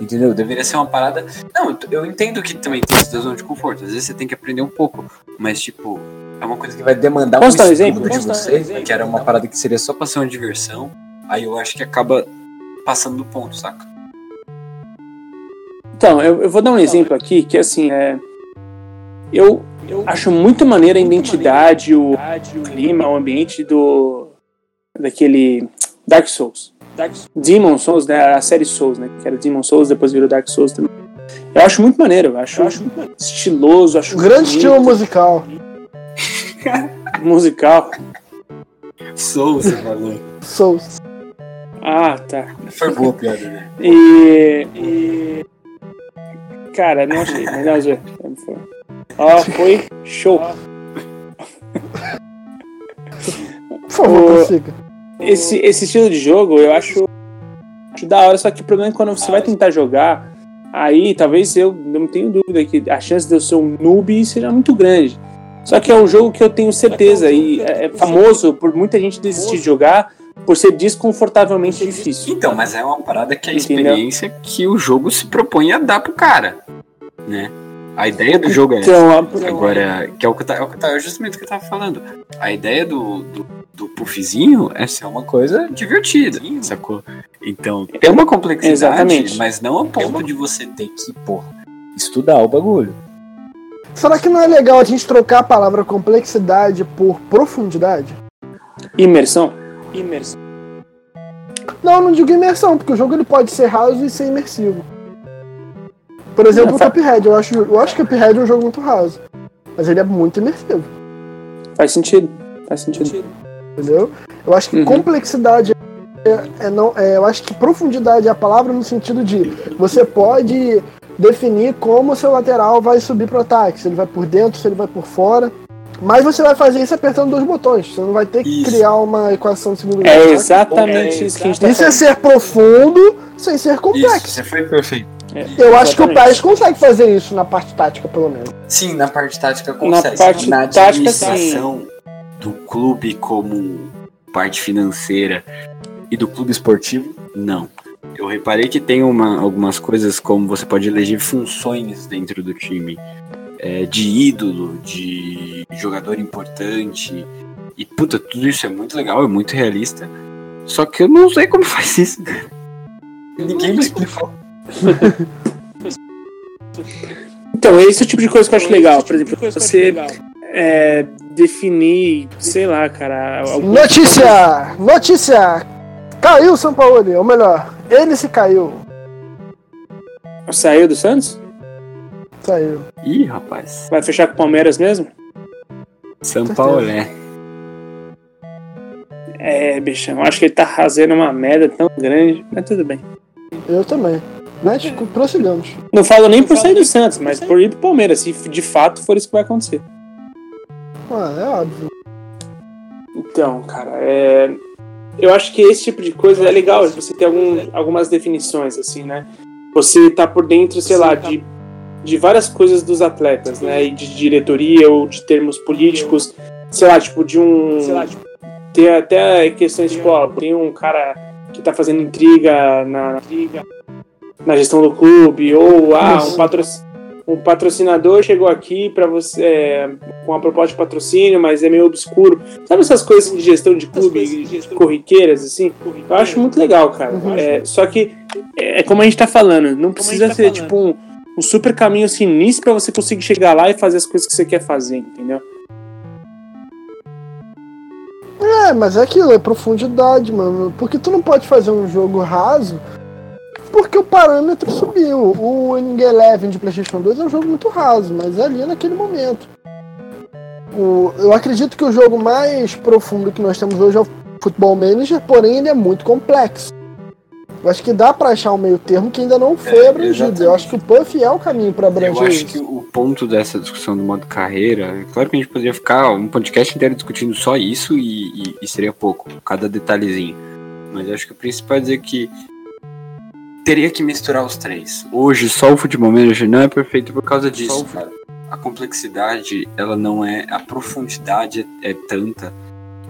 Entendeu? Deveria ser uma parada. Não, eu entendo que também tem isso da zona de conforto. Às vezes você tem que aprender um pouco. Mas, tipo, é uma coisa que vai demandar Posso dar um exemplo? de Posso dar um você. exemplo? Que era uma parada que seria só pra ser uma diversão. Aí eu acho que acaba passando do ponto, saca? Então, eu, eu vou dar um exemplo aqui que assim, é, eu, acho muito maneira a identidade, o clima, o ambiente do daquele Dark Souls. Demon Souls, né? A série Souls, né? Que era Demon Souls, depois virou Dark Souls também. Eu acho muito maneiro, eu acho, estiloso, acho Um grande bonito, estilo musical. musical. Sou, você falou. Souls. Ah, tá. Foi boa a piada, né? E, e- Cara, não achei, mas não, Zé. Ó, foi show. Por favor, O- prossiga. Esse, esse estilo de jogo eu acho, acho da hora, só que o problema é que quando você vai tentar jogar, aí talvez eu não tenho dúvida que a chance de eu ser um noob seja muito grande. Só que é um jogo que eu tenho certeza e é é famoso por muita gente desistir de jogar por ser desconfortavelmente difícil. Então, mas é uma parada que é a Entendeu? experiência que o jogo se propõe a dar pro cara, né? A ideia do jogo é essa. Então, a- Agora, que é o que, eu tá, é o que tá- é justamente o que eu tava falando. A ideia do, do, do puffzinho é ser uma coisa divertida, sacou? Então, tem uma complexidade, Exatamente. mas não a ponto de você ter que, porra, estudar o bagulho. Será que não é legal a gente trocar a palavra complexidade por profundidade? imersão. Imersão. Não, eu não digo imersão, porque o jogo ele pode ser raso e ser imersivo. Por exemplo, É, o Cuphead. Eu acho, eu acho que o Cuphead é um jogo muito raso. Mas ele é muito imersivo, Faz sentido. Faz sentido. entendeu? Eu acho que Uhum. complexidade é, é não, é, eu acho que profundidade é a palavra no sentido de você pode definir como o seu lateral vai subir pro ataque, se ele vai por dentro, se ele vai por fora. Mas você vai fazer isso apertando dois botões. Você não vai ter que Isso. criar uma equação de segundo É grau. exatamente isso que a gente tá Isso é falando. ser profundo sem ser Isso, complexo. você foi perfeito. Eu acho que o. PES consegue fazer isso na parte tática, pelo menos. Sim, na parte tática consegue. parte na tática, sim. administração do clube como parte financeira e do clube esportivo, não. Eu reparei que tem uma, algumas coisas como você pode eleger funções dentro do time. é, de ídolo, de jogador importante. E puta, tudo isso é muito legal, é muito realista. Só que eu não sei como faz isso. Ninguém me explicou. Então, esse é o tipo de coisa que eu acho legal. Por exemplo, você é, definir, sei lá, cara. Notícia! Notícia! Caiu o São Paulo, ou melhor, ele se caiu. Saiu do Santos? Saiu. Ih, rapaz. Vai fechar com o Palmeiras mesmo? São. Paulo, né? É, bichão, acho que ele tá fazendo uma merda tão grande, mas tudo bem. Eu também. Mas tipo, prossigamos. Não falo nem por sair do Santos, mas por ir pro Palmeiras, se de fato for isso que vai acontecer. Ah, é óbvio. Então, cara, é... eu acho que esse tipo de coisa é legal, você ter algum, algumas definições, assim, né? Você tá por dentro, sei lá, de, de várias coisas dos atletas, né? E de diretoria ou de termos políticos, sei lá, tipo, de um. Sei lá, tipo, ter até questões tipo, ó, tem um cara que tá fazendo intriga na, na gestão do clube, ou ah, um, patro, um patrocinador chegou aqui para você é, com uma proposta de patrocínio, mas é meio obscuro. Sabe essas coisas de gestão de clube corriqueiras, assim? Eu acho muito legal, cara. Uhum. É, só que é, é como a gente tá falando, não precisa tá ser falando. tipo um, um super caminho sinistro para você conseguir chegar lá e fazer as coisas que você quer fazer, entendeu? É, mas é aquilo, é profundidade, mano. Porque tu não pode fazer um jogo raso porque o parâmetro subiu. O Ing Eleven de PlayStation 2 é um jogo muito raso, mas é ali naquele momento. O- eu acredito que o jogo mais profundo que nós temos hoje é o Football Manager, porém ele é muito complexo. Eu acho que dá pra achar um meio termo que ainda não foi É, abrangido. Eu exatamente. acho que o Puff é o caminho pra abranger Eu acho isso. que o ponto dessa discussão do modo carreira, é claro que a gente poderia ficar um podcast inteiro discutindo só isso e, e- e seria pouco, cada detalhezinho. Mas eu acho que o principal é dizer que teria que misturar os três. Hoje só o futebol manager não é perfeito por causa disso, cara. A complexidade, ela não é, a profundidade é, é tanta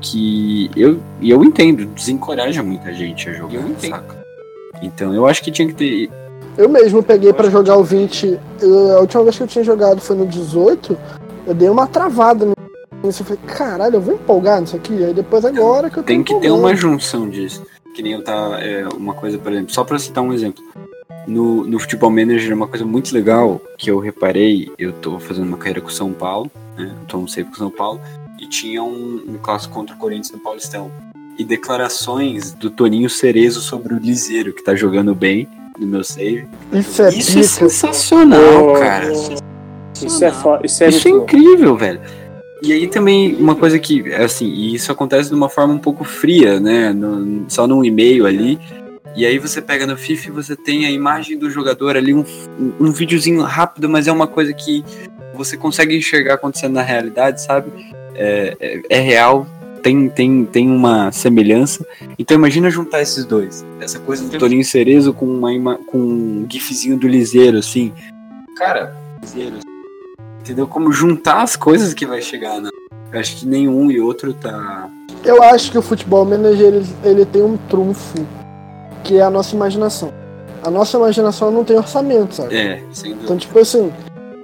que eu e eu entendo, desencoraja muita gente a jogar, Eu entendo. saca? Então eu acho que tinha que ter Eu mesmo peguei pra jogar o 20. eu- a última vez que eu tinha jogado foi no 18. Eu dei uma travada nisso. Eu falei, caralho, eu vou empolgar nisso aqui. Aí depois agora que eu tô Tem que ter empolgando. uma junção disso. Que nem eu tá. É, uma coisa, por exemplo, só pra citar um exemplo. No, no Futebol Manager, uma coisa muito legal que eu reparei, eu tô fazendo uma carreira com o São Paulo, né? Eu tô um save com o São Paulo, e tinha um, um clássico contra o Corinthians no Paulistão. E declarações do Toninho Cerezo sobre o Liseiro, que tá jogando bem no meu save. Isso é Isso é sensacional, cara. Isso é, isso é Isso é muito louco. incrível, velho. E aí também uma coisa que, assim, e isso acontece de uma forma um pouco fria, né? no- só num e-mail ali. E aí você pega no FIFA e você tem a imagem do jogador ali, um, um, videozinho rápido, mas é uma coisa que você consegue enxergar acontecendo na realidade, sabe? É, é, é real, tem, tem, tem uma semelhança. Então imagina juntar esses dois. Essa coisa do Toninho Cerezo com, uma, com um gifzinho do Liseiro, assim. Cara, Liseiro, entendeu? Como juntar as coisas que vai chegar, né? Eu acho que nenhum e outro tá. Eu acho que o futebol manager ele, ele tem um trunfo, que é a nossa imaginação. A nossa imaginação não tem orçamento, sabe? É, sem dúvida. Então, tipo assim,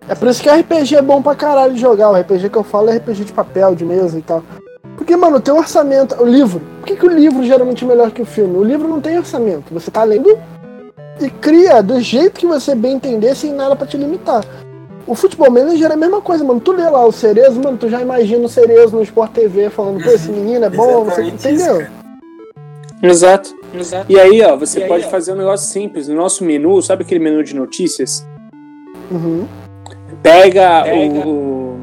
é por isso que RPG é bom pra caralho de jogar. O RPG que eu falo é RPG de papel, de mesa e tal. Porque, mano, tem orçamento. O livro. Por que, que o livro geralmente é melhor que o filme? O livro não tem orçamento. Você tá lendo e cria do jeito que você bem entender, sem nada pra te limitar. O futebol manager é a mesma coisa, mano. Tu lê lá o Cerezo, mano, tu já imagina o Cerezo no Sport TV falando, pô, esse menino é bom, você isso, entendeu? cara. Exato. E aí, ó, você E aí, pode ó. fazer um negócio simples. No nosso menu, sabe aquele menu de notícias? Uhum. Pega, Pega. O,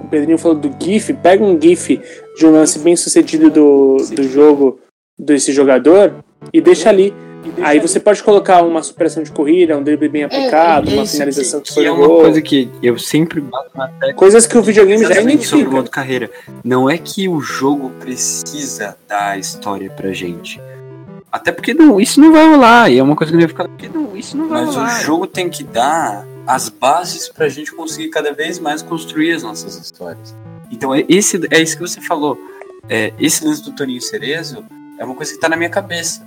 o Pedrinho falou do GIF, pega um GIF de um lance bem sucedido do, do jogo desse jogador e deixa ali. Aí você pode colocar uma superação de corrida, um drible bem aplicado, é, uma finalização que, que, foi é uma coisa que eu sempre bato na tecla. Coisas que o videogame já Exatamente sobre o identifica. modo carreira. Não é que o jogo precisa dar a história pra gente. Até porque não, isso não vai rolar. E é uma coisa que não vai ficar. Porque não, isso não vai Mas rolar. o jogo tem que dar as bases pra gente conseguir cada vez mais construir as nossas histórias. Então é, esse, é isso que você falou. É, esse lance do Toninho Cerezo é uma coisa que tá na minha cabeça.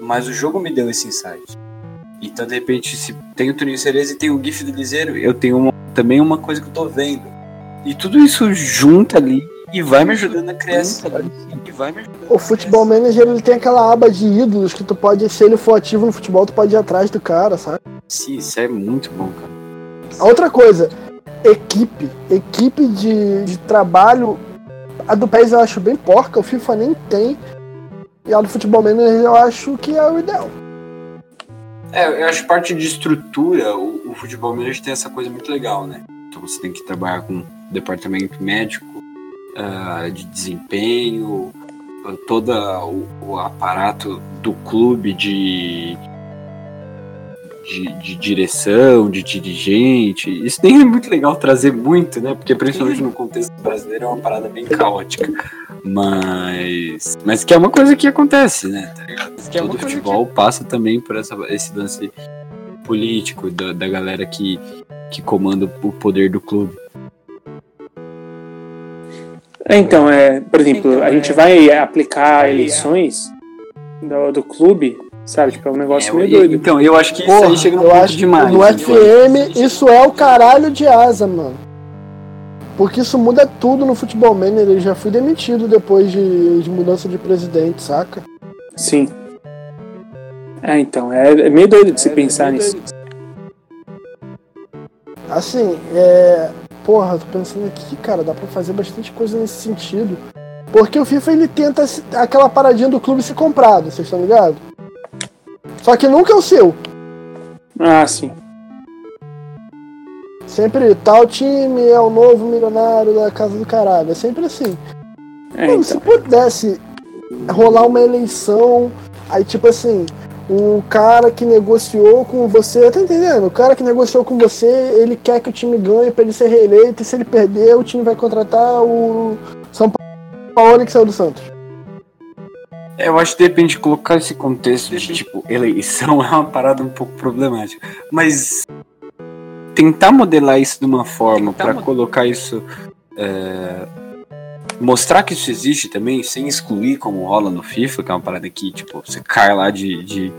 Mas o jogo me deu esse insight. Então, de repente, se tem o Toninho Cerezo e tem o GIF do Liseiro, eu tenho uma- também uma coisa que eu tô vendo. E tudo isso junta ali e vai me ajudando a criar essa E vai me ajudando O Futebol Manager ele tem aquela aba de ídolos que tu pode, se ele for ativo no futebol, tu pode ir atrás do cara, sabe? Sim, isso é muito bom, cara. A outra coisa, equipe. Equipe de, de trabalho. A do PES eu acho bem porca, o FIFA nem tem. E a do Futebol Manager eu acho que é o ideal. É, eu acho parte de estrutura, o, o futebol manager tem essa coisa muito legal, né? Então você tem que trabalhar com departamento médico, ah, de desempenho, todo o, o aparato do clube de, de, de direção, de dirigente. Isso nem é muito legal trazer muito, né? Porque principalmente no contexto brasileiro é uma parada bem caótica. Mas. Mas que é uma coisa que acontece, né? Tá ligado? Que é uma Todo futebol passa também por essa, esse lance político da, da galera que, que comanda o poder do clube. É, Então, é, por exemplo, a gente vai aplicar eleições do, do clube, sabe? Tipo, é um negócio É, meio doido. Então, eu acho que isso Porra, aí chega no eu ponto demais. no né? FM isso é o caralho de asa, mano. Porque isso muda tudo no futebol manager. Eu já fui demitido depois de, de mudança de presidente, saca? Sim. É, então, é, é meio doido de se pensar nisso. Assim, é. Porra, tô pensando aqui, cara, dá pra fazer bastante coisa nesse sentido. Porque o FIFA ele tenta se- aquela paradinha do clube ser comprado, vocês estão ligados? Só que nunca é o seu. Ah, sim. Sempre tal time é o novo milionário da casa do caralho. É sempre assim. É, Mano, se então. pudesse rolar uma eleição, aí tipo assim, o cara que negociou com você, tá entendendo? O cara que negociou com você, ele quer que o time ganhe pra ele ser reeleito, e se ele perder, o time vai contratar o São Paulo que saiu do Santos. Eu acho que depende de colocar esse contexto de tipo, eleição é uma parada um pouco problemática. Mas tentar modelar isso de uma forma pra colocar isso. é, mostrar que isso existe também, sem excluir como rola no FIFA, que é uma parada que, tipo, você cai lá de, de,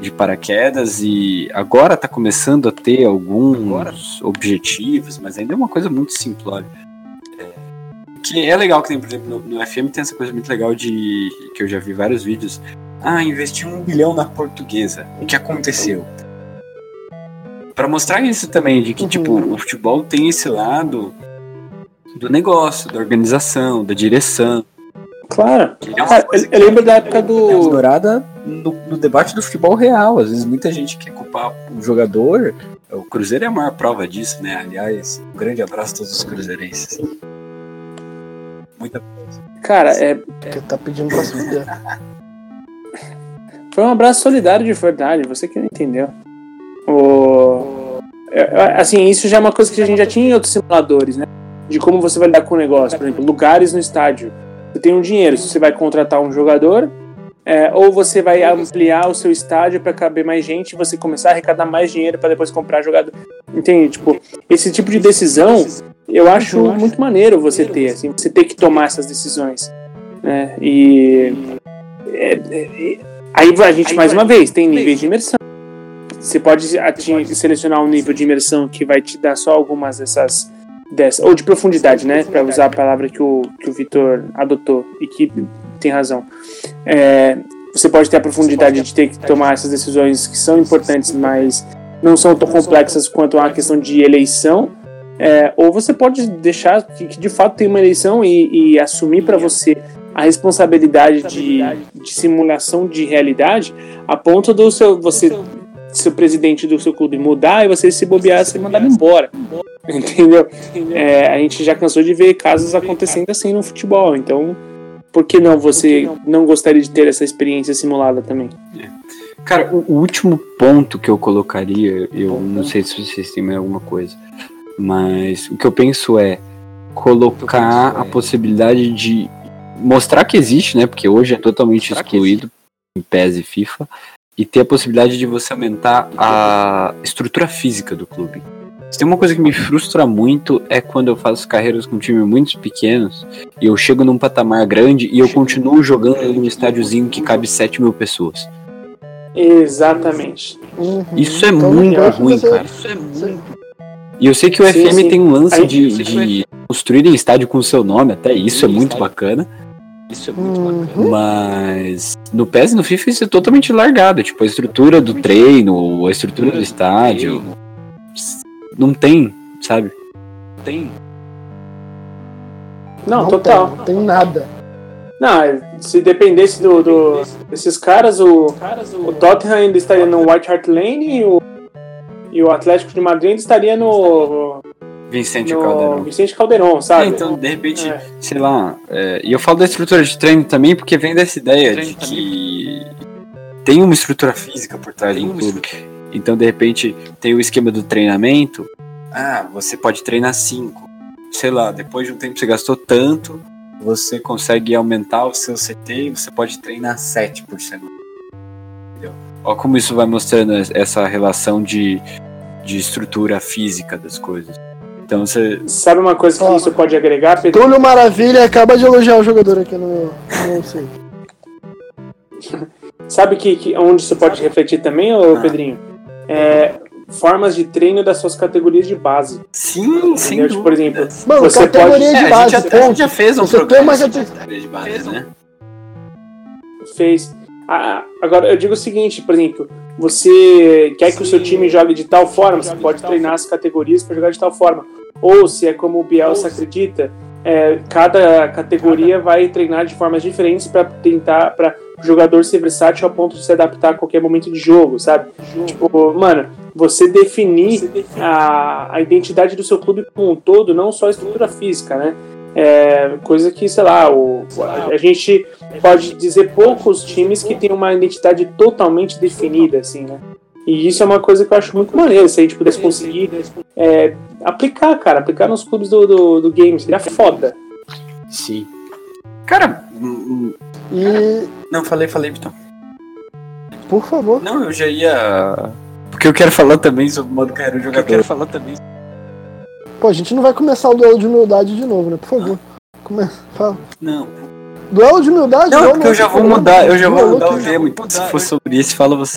de paraquedas e agora tá começando a ter alguns objetivos, mas ainda é uma coisa muito simplória. Que é legal que tem, por exemplo, no, no FM tem essa coisa muito legal de. que eu já vi vários vídeos. Ah, investi um bilhão na portuguesa. O que aconteceu? Pra mostrar isso também, de que, Uhum. tipo, o futebol tem esse lado do negócio, da organização, da direção. Claro. é coisa eu, eu lembro da época é do. ignorada no, no debate do futebol real. Às vezes muita gente quer culpar o jogador. O Cruzeiro é a maior prova disso, né? Aliás, um grande abraço a todos os cruzeirenses. Muita Cara, é, Porque tá pedindo pra se fuder. Foi um abraço solidário de verdade, você que não entendeu. O... é, é, Assim, isso já é uma coisa que a gente já tinha em outros simuladores, né? De como você vai lidar com o negócio. Por exemplo, lugares no estádio. Você tem um dinheiro, se você vai contratar um jogador, é, ou você vai ampliar o seu estádio para caber mais gente e você começar a arrecadar mais dinheiro para depois comprar jogador. Entende? Tipo, esse tipo de decisão eu acho muito maneiro você ter, assim, você ter que tomar essas decisões. Né? E. é, é, Aí a gente, mais uma vez, tem níveis de imersão. Você pode atingir, selecionar um nível de imersão que vai te dar só algumas dessas. dessas ou de profundidade, né? Para usar a palavra que o, que o Vitor adotou e que tem razão. É, você pode ter a profundidade de ter que tomar essas decisões que são importantes, mas não são tão complexas quanto a questão de eleição. É, ou você pode deixar que, que de fato tem uma eleição e, e assumir para você a responsabilidade de, de simulação de realidade a ponto do seu você seu presidente do seu clube mudar e você se bobear ser mandado embora entendeu é, a gente já cansou de ver casos acontecendo assim no futebol então por que não você não? gostaria de ter essa experiência simulada também? Cara, o, o último ponto que eu colocaria, eu não sei se vocês têm mais alguma coisa, mas o que eu penso é colocar a possibilidade de mostrar que existe, né? Porque hoje é totalmente excluído em PES e FIFA, e ter a possibilidade de você aumentar a estrutura física do clube. Se tem uma coisa que me frustra muito é quando eu faço carreiras com times muito pequenos e eu chego num patamar grande e eu continuo jogando num estádiozinho que cabe 7 mil pessoas. Exatamente. Uhum. Isso é Então, muito que ruim, você- cara. Isso é muito. E eu sei que o Sim, FM sim. tem um lance Aí- de, de construírem estádio com o seu nome, até isso é muito bacana. Isso é muito Uhum. bacana. Mas no PES e no FIFA isso é totalmente largado. Tipo, a estrutura do treino, a estrutura do estádio. Não tem, sabe? Tem. Não, Não total. Tem, não tem nada. Não, se dependesse do, do- desses caras, o, o Tottenham ainda estaria no White Hart Lane e o, e o Atlético de Madrid ainda estaria no, Vicente no Caldeirão. Vicente Caldeirão, É, sabe? então, de repente, É. sei lá. é, e eu falo da estrutura de treino também porque vem dessa ideia de que tem uma estrutura física por trás Tem do clube. Então, de repente, tem o esquema do treinamento. Ah, você pode treinar 5. Sei lá, depois de um tempo que você gastou tanto, você consegue aumentar o seu CT e você pode treinar 7 por semana. Entendeu? Olha como isso vai mostrando essa relação de, de estrutura física das coisas. Então você. Sabe uma coisa que Ó. isso pode agregar, Pedro? Túlio Maravilha acaba de elogiar o jogador aqui no. sei. Sabe que, que onde isso pode refletir também, ô Ah. Pedrinho? É, formas de treino das suas categorias de base. Sim, sim. Tipo, por exemplo, Mano, Você categoria pode- de É, a base, gente já, a gente já fez um Você tem programa uma sobre cate- categoria de base, né? fez. Ah, agora, eu digo o seguinte, por exemplo, você quer que o seu time jogue de tal forma, você pode treinar as categorias para jogar de tal forma. Ou se é como o Bielsa acredita, é, cada categoria vai treinar de formas diferentes para tentar para o jogador ser versátil ao ponto de se adaptar a qualquer momento de jogo, sabe? Tipo, mano, você definir a, a identidade do seu clube como um todo, não só a estrutura física, né? É, coisa que, sei lá, o, a gente pode dizer poucos times que têm uma identidade totalmente definida, assim, né? E isso é uma coisa que eu acho muito maneiro, se a gente pudesse conseguir é, aplicar, cara, aplicar nos clubes do, do, do game, seria foda. Sim. Cara, E, não, falei, falei, Vitão. por favor. Não, eu já ia. Porque eu quero falar também sobre o modo carreira do Eu jogador. quero falar também. Pô, a gente não vai começar o duelo de humildade de novo, né? Por favor. Come... Fala. Não, Duelo de humildade? não, porque eu já vou mudar, eu já vou duelo mudar o tema. Então, se for sobre esse, fala você.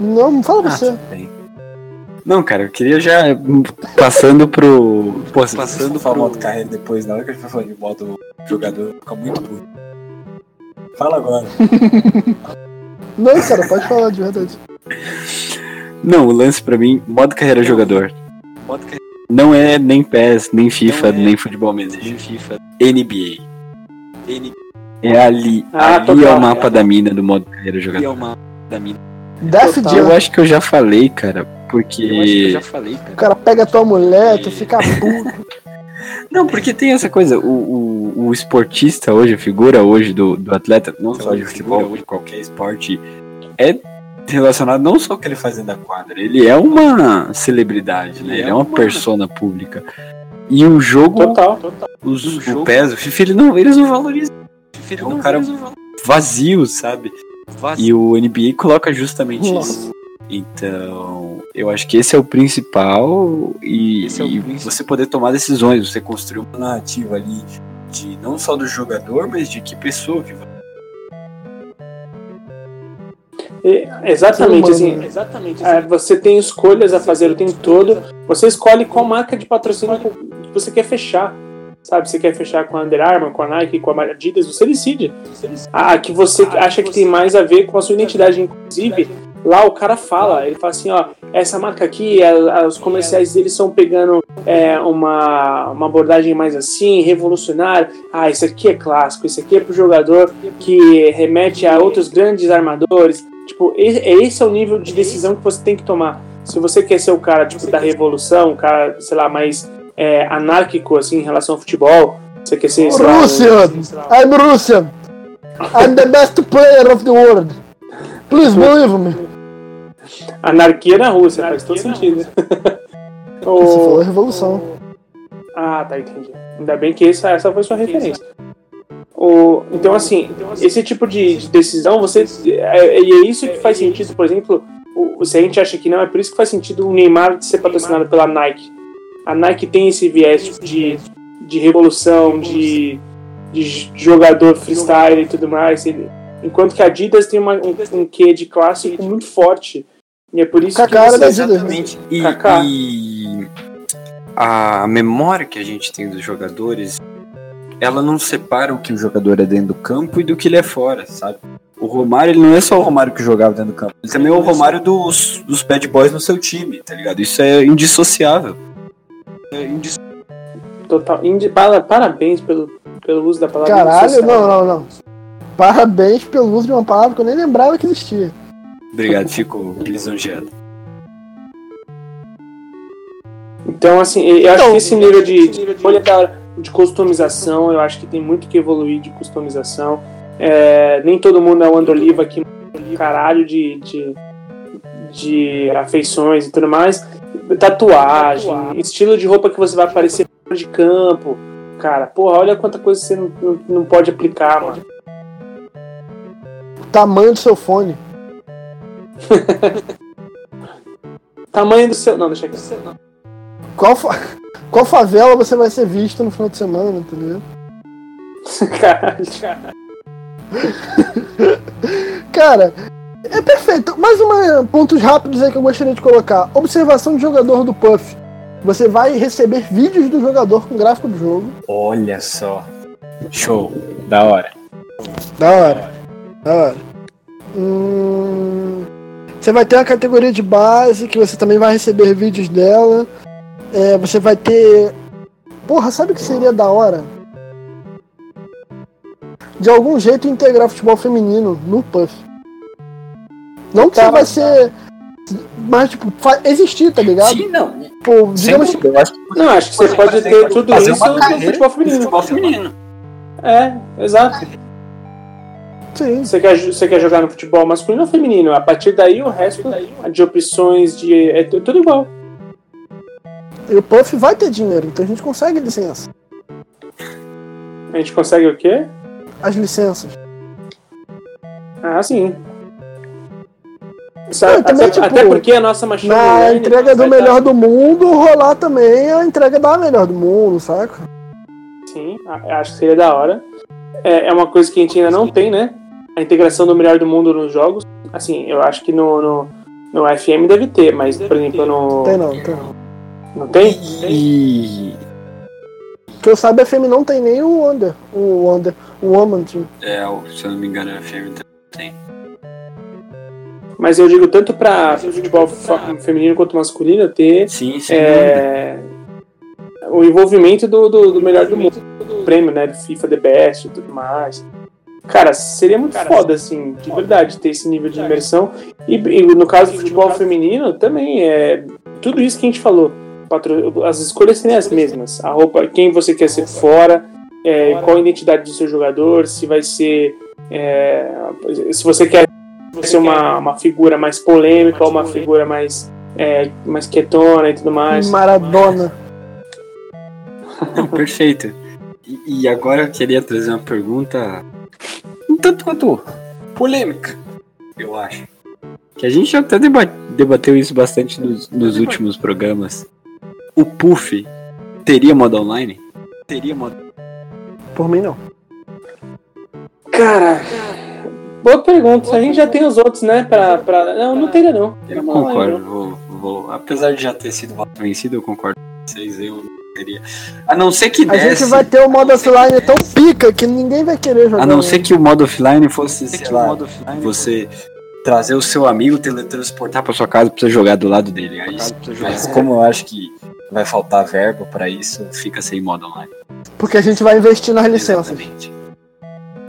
Não, fala Ah, você. bem. Não, cara, eu queria já hum, passando pro. Pô, passando pro- falar modo carreira depois, na hora que a gente vai falar de modo jogador, fica muito burro. Fala agora. Não, cara, pode falar de verdade. Não, o lance pra mim, modo carreira jogador. Modo carreira. Não é nem PES, nem FIFA, é. nem futebol manager. FIFA. NBA. N É ali. Ah, ali é o mapa da mina do modo carreira e é jogador. uma da mina. Def Total. Eu acho que eu já falei, cara, Eu acho que eu porque. já falei, O cara. cara pega tua mulher, tu fica puto. Não, porque tem essa coisa, o, o, o esportista hoje, a figura hoje do, do atleta, não só de futebol, de qualquer esporte, é relacionado não só ao que ele faz dentro da quadra, ele é uma celebridade, né? Ele é uma persona pública. E o jogo, Total, total. os, O o jogo- PES, o FIFA, ele não, eles não valorizam Ele É um não cara- vazio, sabe? vazio. E o NBA coloca justamente Nossa. isso. Então, eu acho que esse é o principal e, é o e principal. você poder tomar decisões, você construir uma narrativa ali de não só do jogador, mas de que pessoa que vai. E- exatamente, Ser humano, assim, né? exatamente. é, você tem escolhas a fazer o tempo todo. Você escolhe qual marca de patrocínio que você quer fechar. Sabe, você quer fechar com a Under Armour, com a Nike, com a Adidas, você decide. A que você acha que tem mais a ver com a sua identidade. Inclusive, lá o cara fala, ele fala assim, ó, essa marca aqui, a- os comerciais deles estão pegando é, uma, uma abordagem mais assim, revolucionária. Ah, isso aqui é clássico, isso aqui é pro jogador que remete a outros grandes armadores. Tipo, e- esse é o nível de decisão que você tem que tomar. Se você quer ser o cara tipo, da revolução, o cara, sei lá, mais é, anárquico assim, em relação ao futebol, você quer ser. Russian! I'm Russian! I'm the best player of the world! Please believe me. Anarquia na Rússia, faz todo sentido. Você falou revolução. Ah, tá, entendi. Ainda bem que essa, essa foi sua referência. O, então, assim, esse tipo de, de decisão, você. É, e é isso que faz sentido, por exemplo, o, se a gente acha que não, é por isso que faz sentido o Neymar ser patrocinado pela Nike. A Nike tem esse viés tipo, de, de revolução, de, de jogador freestyle e tudo mais. Enquanto que a Adidas tem uma, um, um quê de clássico muito forte. E é por isso era que. Você, Adidas. Exatamente. E, Kaká. e a memória que a gente tem dos jogadores, ela não separa o que o jogador é dentro do campo e do que ele é fora, sabe? O Romário, ele não é só o Romário que jogava dentro do campo, ele também é o Romário dos, dos bad boys no seu time, tá ligado? Isso é indissociável. É indisso- total, indi- para- parabéns pelo, pelo uso da palavra. Caralho, não, não, não. Parabéns pelo uso de uma palavra que eu nem lembrava que existia. Obrigado, fico lisonjeado. Então, assim, eu acho Então, que esse nível de, de, olha, da- de customização, eu acho que tem muito que evoluir de customização. É, nem todo mundo é o Andoliva aqui, caralho de, de, de afeições e tudo mais. Tatuagem, estilo de roupa que você vai aparecer fora de campo. Cara, porra, olha quanta coisa você não, não, não pode aplicar, mano. O tamanho do seu fone. Tamanho do seu. Não, deixa aqui. Qual, fa- qual favela você vai ser visto no final de semana, entendeu? Caralho, cara. Cara, é perfeito. Mais uma pontos rápidos aí que eu gostaria de colocar. Observação de jogador do Puff. Você vai receber vídeos do jogador com gráfico do jogo. Olha só. Show. Da hora. Da hora. Da hora. Hum, você vai ter uma categoria de base que você também vai receber vídeos dela. É, você vai ter. Porra, sabe o que seria da hora? De algum jeito integrar futebol feminino no Puff. Não que você vai ser. Mas, tipo, fa- existir, tá ligado? Sim, não. Pô, Sem digamos que. dúvida, eu acho que Não, acho que você pode ter tudo fazer isso uma no carreira futebol de feminino. futebol feminino. É, exato. Sim. Você quer, você quer jogar no futebol masculino ou feminino? A partir daí, o resto de opções de. É tu- tudo igual. E o Puff vai ter dinheiro, então a gente consegue licença. A gente consegue o quê? As licenças. Ah, sim. Sabe, Não, também, até, tipo, até porque a nossa machine Na entrega do melhor do mundo, rolar também a entrega da melhor do mundo, saca? Sim, acho que seria da hora. É, é uma coisa que a gente ainda não tem, né? A integração do melhor do mundo nos jogos. Assim, eu acho que no, no, no FM deve ter, mas, por exemplo, no. Tem não, tem não. Não tem? E. Que eu saiba, a FM não tem nem o Under. O Under. O Woman Team. É, se eu não me engano, a FM tem. Mas eu digo tanto pra futebol fa- feminino quanto masculino ter Sim, dúvida. é, o envolvimento do, do, do melhor do mundo, do prêmio, né? Do FIFA The Best e tudo mais. Cara, seria muito foda, assim, de verdade, ter esse nível de imersão. E, e no caso do futebol feminino, também é tudo isso que a gente falou. Patro- As escolhas serem as mesmas. A roupa, quem você quer ser fora, é, qual a identidade do seu jogador, se vai ser. é, se você quer ser uma, uma figura mais polêmica ou uma figura mais, é, mais quietona e tudo mais. Maradona. Não, perfeito. E, e agora eu queria trazer uma pergunta tanto quanto polêmica, eu acho. Que a gente já até deba- debateu isso bastante nos, nos últimos programas. O Puff teria modo online? Teria modo Por mim, não. Cara, boa pergunta. A gente já tem os outros, né? Pra, pra... Não, não teria não. Eu concordo, vou, vou- apesar de já ter sido vencido, eu concordo com vocês, eu não teria. A não ser que A desse, gente vai ter o modo offline tão pica que ninguém vai querer jogar. a não né? ser que o modo offline fosse, sei lá, você trazer o seu amigo, teletransportar pra sua casa pra você jogar do lado dele. Aí, mas como eu acho que vai faltar verba pra isso, fica sem modo online. Porque a gente vai investir nas licenças. Exatamente.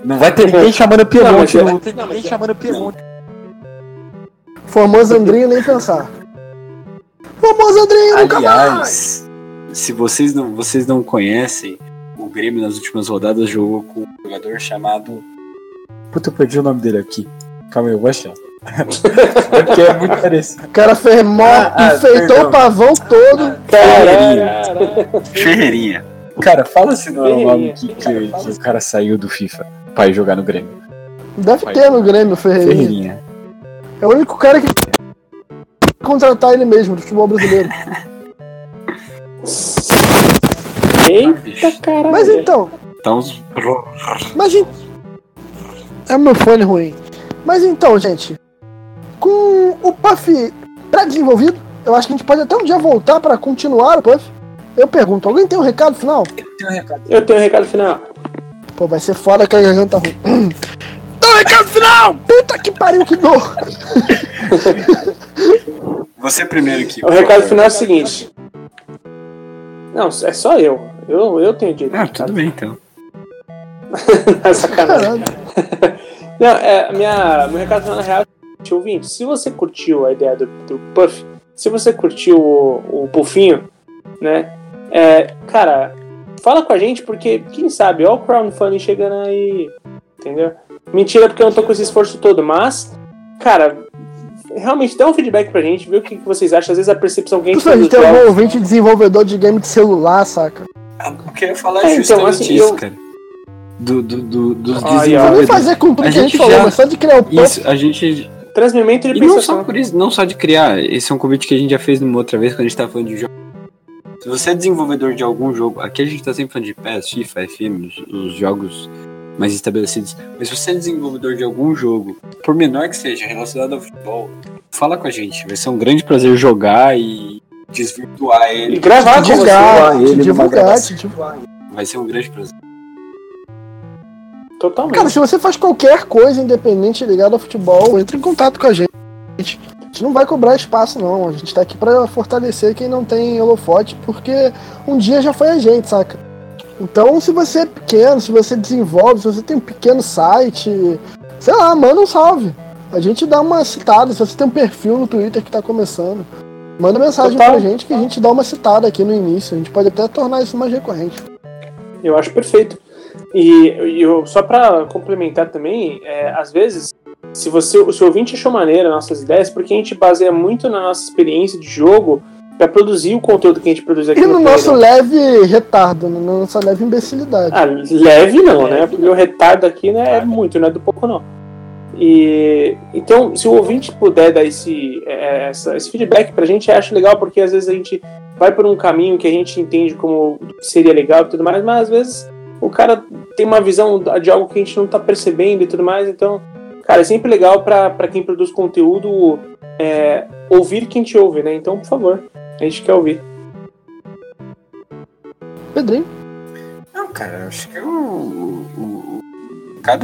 Não vai ter ninguém chamando Não, mas Piemonte. é- Não, tem ninguém chamando Piemonte. Formoso Andrinho, nem pensar. Formoso Andrinho, nunca mais! Se vocês não, vocês não conhecem, o Grêmio nas últimas rodadas jogou com um jogador chamado. Puta, eu perdi o nome dele aqui. Calma aí, eu vou achar. É porque é muito parecido. O cara fez mó, Ah, ah, enfeitou perdão. o pavão todo. Ferreirinha. Ferreirinha. Cara, fala se não é o nome que, que, que o cara saiu do FIFA pra ir jogar no Grêmio. Deve Vai. ter no Grêmio, Ferreirinha. Ferreirinha. É o único cara que contratar ele mesmo do futebol brasileiro. Eita caralho. Mas então, Tá uns. mas en- é meu fone ruim. Mas então, gente, com o Puff pré-desenvolvido, eu acho que a gente pode até um dia voltar pra continuar o Puff. Eu pergunto, alguém tem um recado final? Um recado. Eu tenho um recado final. Pô, vai ser foda que a garganta ruim. Então, recado final! Puta que pariu, que dor! Você primeiro aqui. O recado final é o seguinte. Não, é só eu. Eu, eu tenho direito. Ah, tudo bem então. É sacanagem. Caralho. Não, é, a minha, meu recado final na real é ouvinte, se você curtiu a ideia do, do Puff, se você curtiu o, o Pufinho, né? É, cara, fala com a gente, porque quem sabe, ó o crowdfunding chegando aí, entendeu? Mentira, porque eu não tô com esse esforço todo, mas, cara, realmente dá um feedback pra gente, vê o que, que vocês acham. Às vezes a percepção que a gente Isso a tem tem um jogos- ouvinte desenvolvedor de game de celular, saca? Eu queria falar É, então, justamente assim, isso, eu- cara. Do, do, do, dos. Não desenvolvedores. fazer com tudo A que a gente falou, já- mas só de criar o Puff. Isso, a gente. Transmimento de E não só por isso, não só de criar. Esse é um convite que a gente já fez numa outra vez quando a gente tava falando de jogo. Se você é desenvolvedor de algum jogo, aqui a gente tá sempre falando de PES, FIFA, FM, os, os jogos mais estabelecidos. Mas se você é desenvolvedor de algum jogo, por menor que seja, relacionado ao futebol, fala com a gente. Vai ser um grande prazer jogar e desvirtuar ele. E gravar com você. Divulgar, ele divulgar, divulgar. Vai ser um grande prazer. Totalmente. Cara, se você faz qualquer coisa independente ligada ao futebol, entre em contato com a gente. A gente não vai cobrar espaço, não. A gente tá aqui pra fortalecer quem não tem holofote, porque um dia já foi a gente, saca? Então, se você é pequeno, se você desenvolve, se você tem um pequeno site, sei lá, manda um salve. A gente dá uma citada. Se você tem um perfil no Twitter que tá começando, manda mensagem Total. pra gente que a gente dá uma citada aqui no início. A gente pode até tornar isso mais recorrente. Eu acho perfeito. E, eu, só pra complementar também, é, às vezes, se você, o seu ouvinte achou maneira nossas ideias, porque a gente baseia muito na nossa experiência de jogo pra produzir o conteúdo que a gente produz aqui E no no nosso Playground. leve retardo, na nossa leve imbecilidade. Ah, leve não, né? Porque o retardo aqui né, é muito, não é do pouco não. E então, se o ouvinte puder dar esse, é, essa- esse feedback pra gente, eu acho legal, porque às vezes a gente vai por um caminho que a gente entende como seria legal e tudo mais, mas às vezes o cara tem uma visão de algo que a gente não tá percebendo e tudo mais, então, cara, é sempre legal pra pra quem produz conteúdo é, ouvir quem te ouve, né? Então, por favor, a gente quer ouvir. Pedrinho. Não, cara, eu acho que o, o,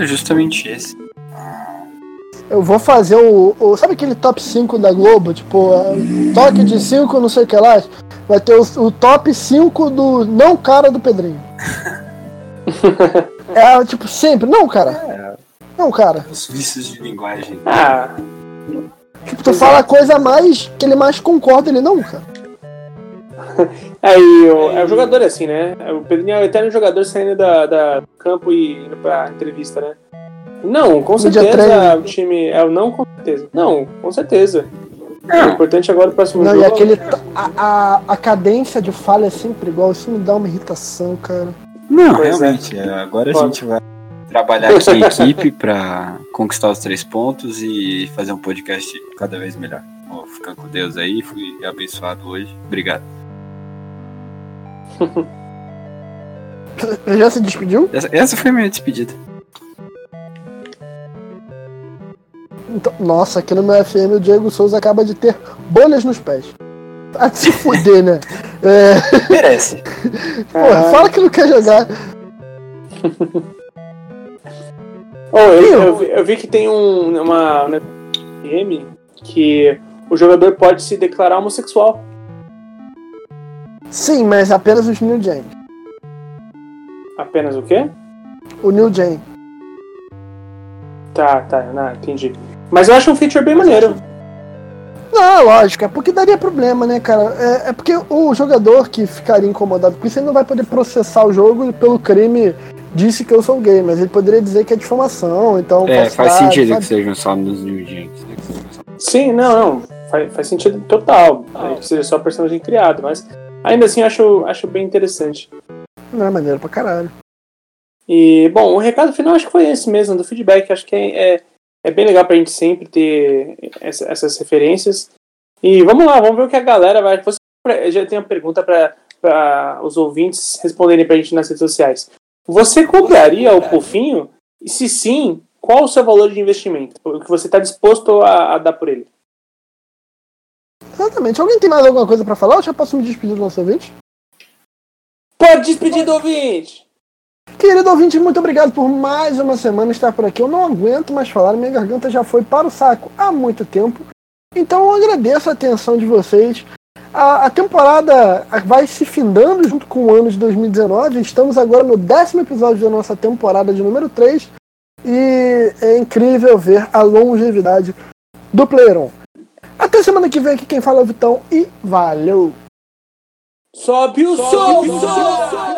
é justamente esse. Eu vou fazer o, o- Sabe aquele top 5 da Globo? Tipo, é, toque de 5, não sei o que lá. Vai ter o, o top 5 do não cara do Pedrinho. É tipo, sempre. Não, cara. Não, cara. Os vícios de linguagem. Ah, Tipo, tu fala a coisa mais que ele mais concorda, ele não, cara. Aí o, é, o jogador é assim, né? O Pedrinho é o eterno jogador saindo da, da do campo e indo pra entrevista, né? Não, com certeza o time. É o não, com certeza. Não, com certeza. O importante agora o próximo Não, jogo. e aquele. A, a, a cadência de fala é sempre igual. Isso me dá uma irritação, cara. Não, Pois é. realmente. é, Agora a gente vai trabalhar aqui em equipe pra conquistar os três pontos e fazer um podcast cada vez melhor. Vou ficar com Deus aí, fui abençoado hoje. Obrigado. Já se despediu? Essa, essa foi a minha despedida. Então, nossa, aqui no meu FM o Diego Souza acaba de ter bolhas nos pés. Ah, se fuder, né? É, Merece. porra, fala que não quer jogar. Oh, eu, eu vi, eu vi que tem um, uma. Né, M que o jogador pode se declarar homossexual. Sim, mas apenas os New Gen. Apenas o quê? O New Gen. Tá, tá, não, entendi. Mas eu acho um feature bem maneiro. Não, lógico, é porque daria problema, né, cara? É, é porque o jogador que ficaria incomodado com isso, ele não vai poder processar o jogo pelo crime disse que eu sou gay, mas ele poderia dizer que é difamação, então. É, faz falsidade, sentido sabe? que sejam só nos New Jeans. Sim, não, não. Faz, faz sentido total. É, que seja só personagem criado, mas ainda assim acho, acho bem interessante. Não é maneiro pra caralho. E, bom, o recado final acho que foi esse mesmo, do feedback. Acho que é, é, é bem legal pra gente sempre ter essa- essas referências. E vamos lá, vamos ver o que a galera vai. Você eu já tem uma pergunta para os ouvintes responderem pra gente nas redes sociais. Você compraria o Pofinho? E se sim, qual o seu valor de investimento? O que você está disposto a, a dar por ele? Exatamente. Alguém tem mais alguma coisa pra falar? Eu já posso me despedir do nosso ouvinte? Pode despedir do ouvinte! Querido ouvinte, muito obrigado por mais uma semana estar por aqui. Eu não aguento mais falar, minha garganta já foi para o saco há muito tempo. Então eu agradeço a atenção de vocês. A, a temporada vai se findando junto com o ano de 2019. Estamos agora no décimo episódio da nossa temporada de número 3. E é incrível ver a longevidade do Playeron. Até semana que vem aqui quem fala é o Vitão e valeu! Sobe o som!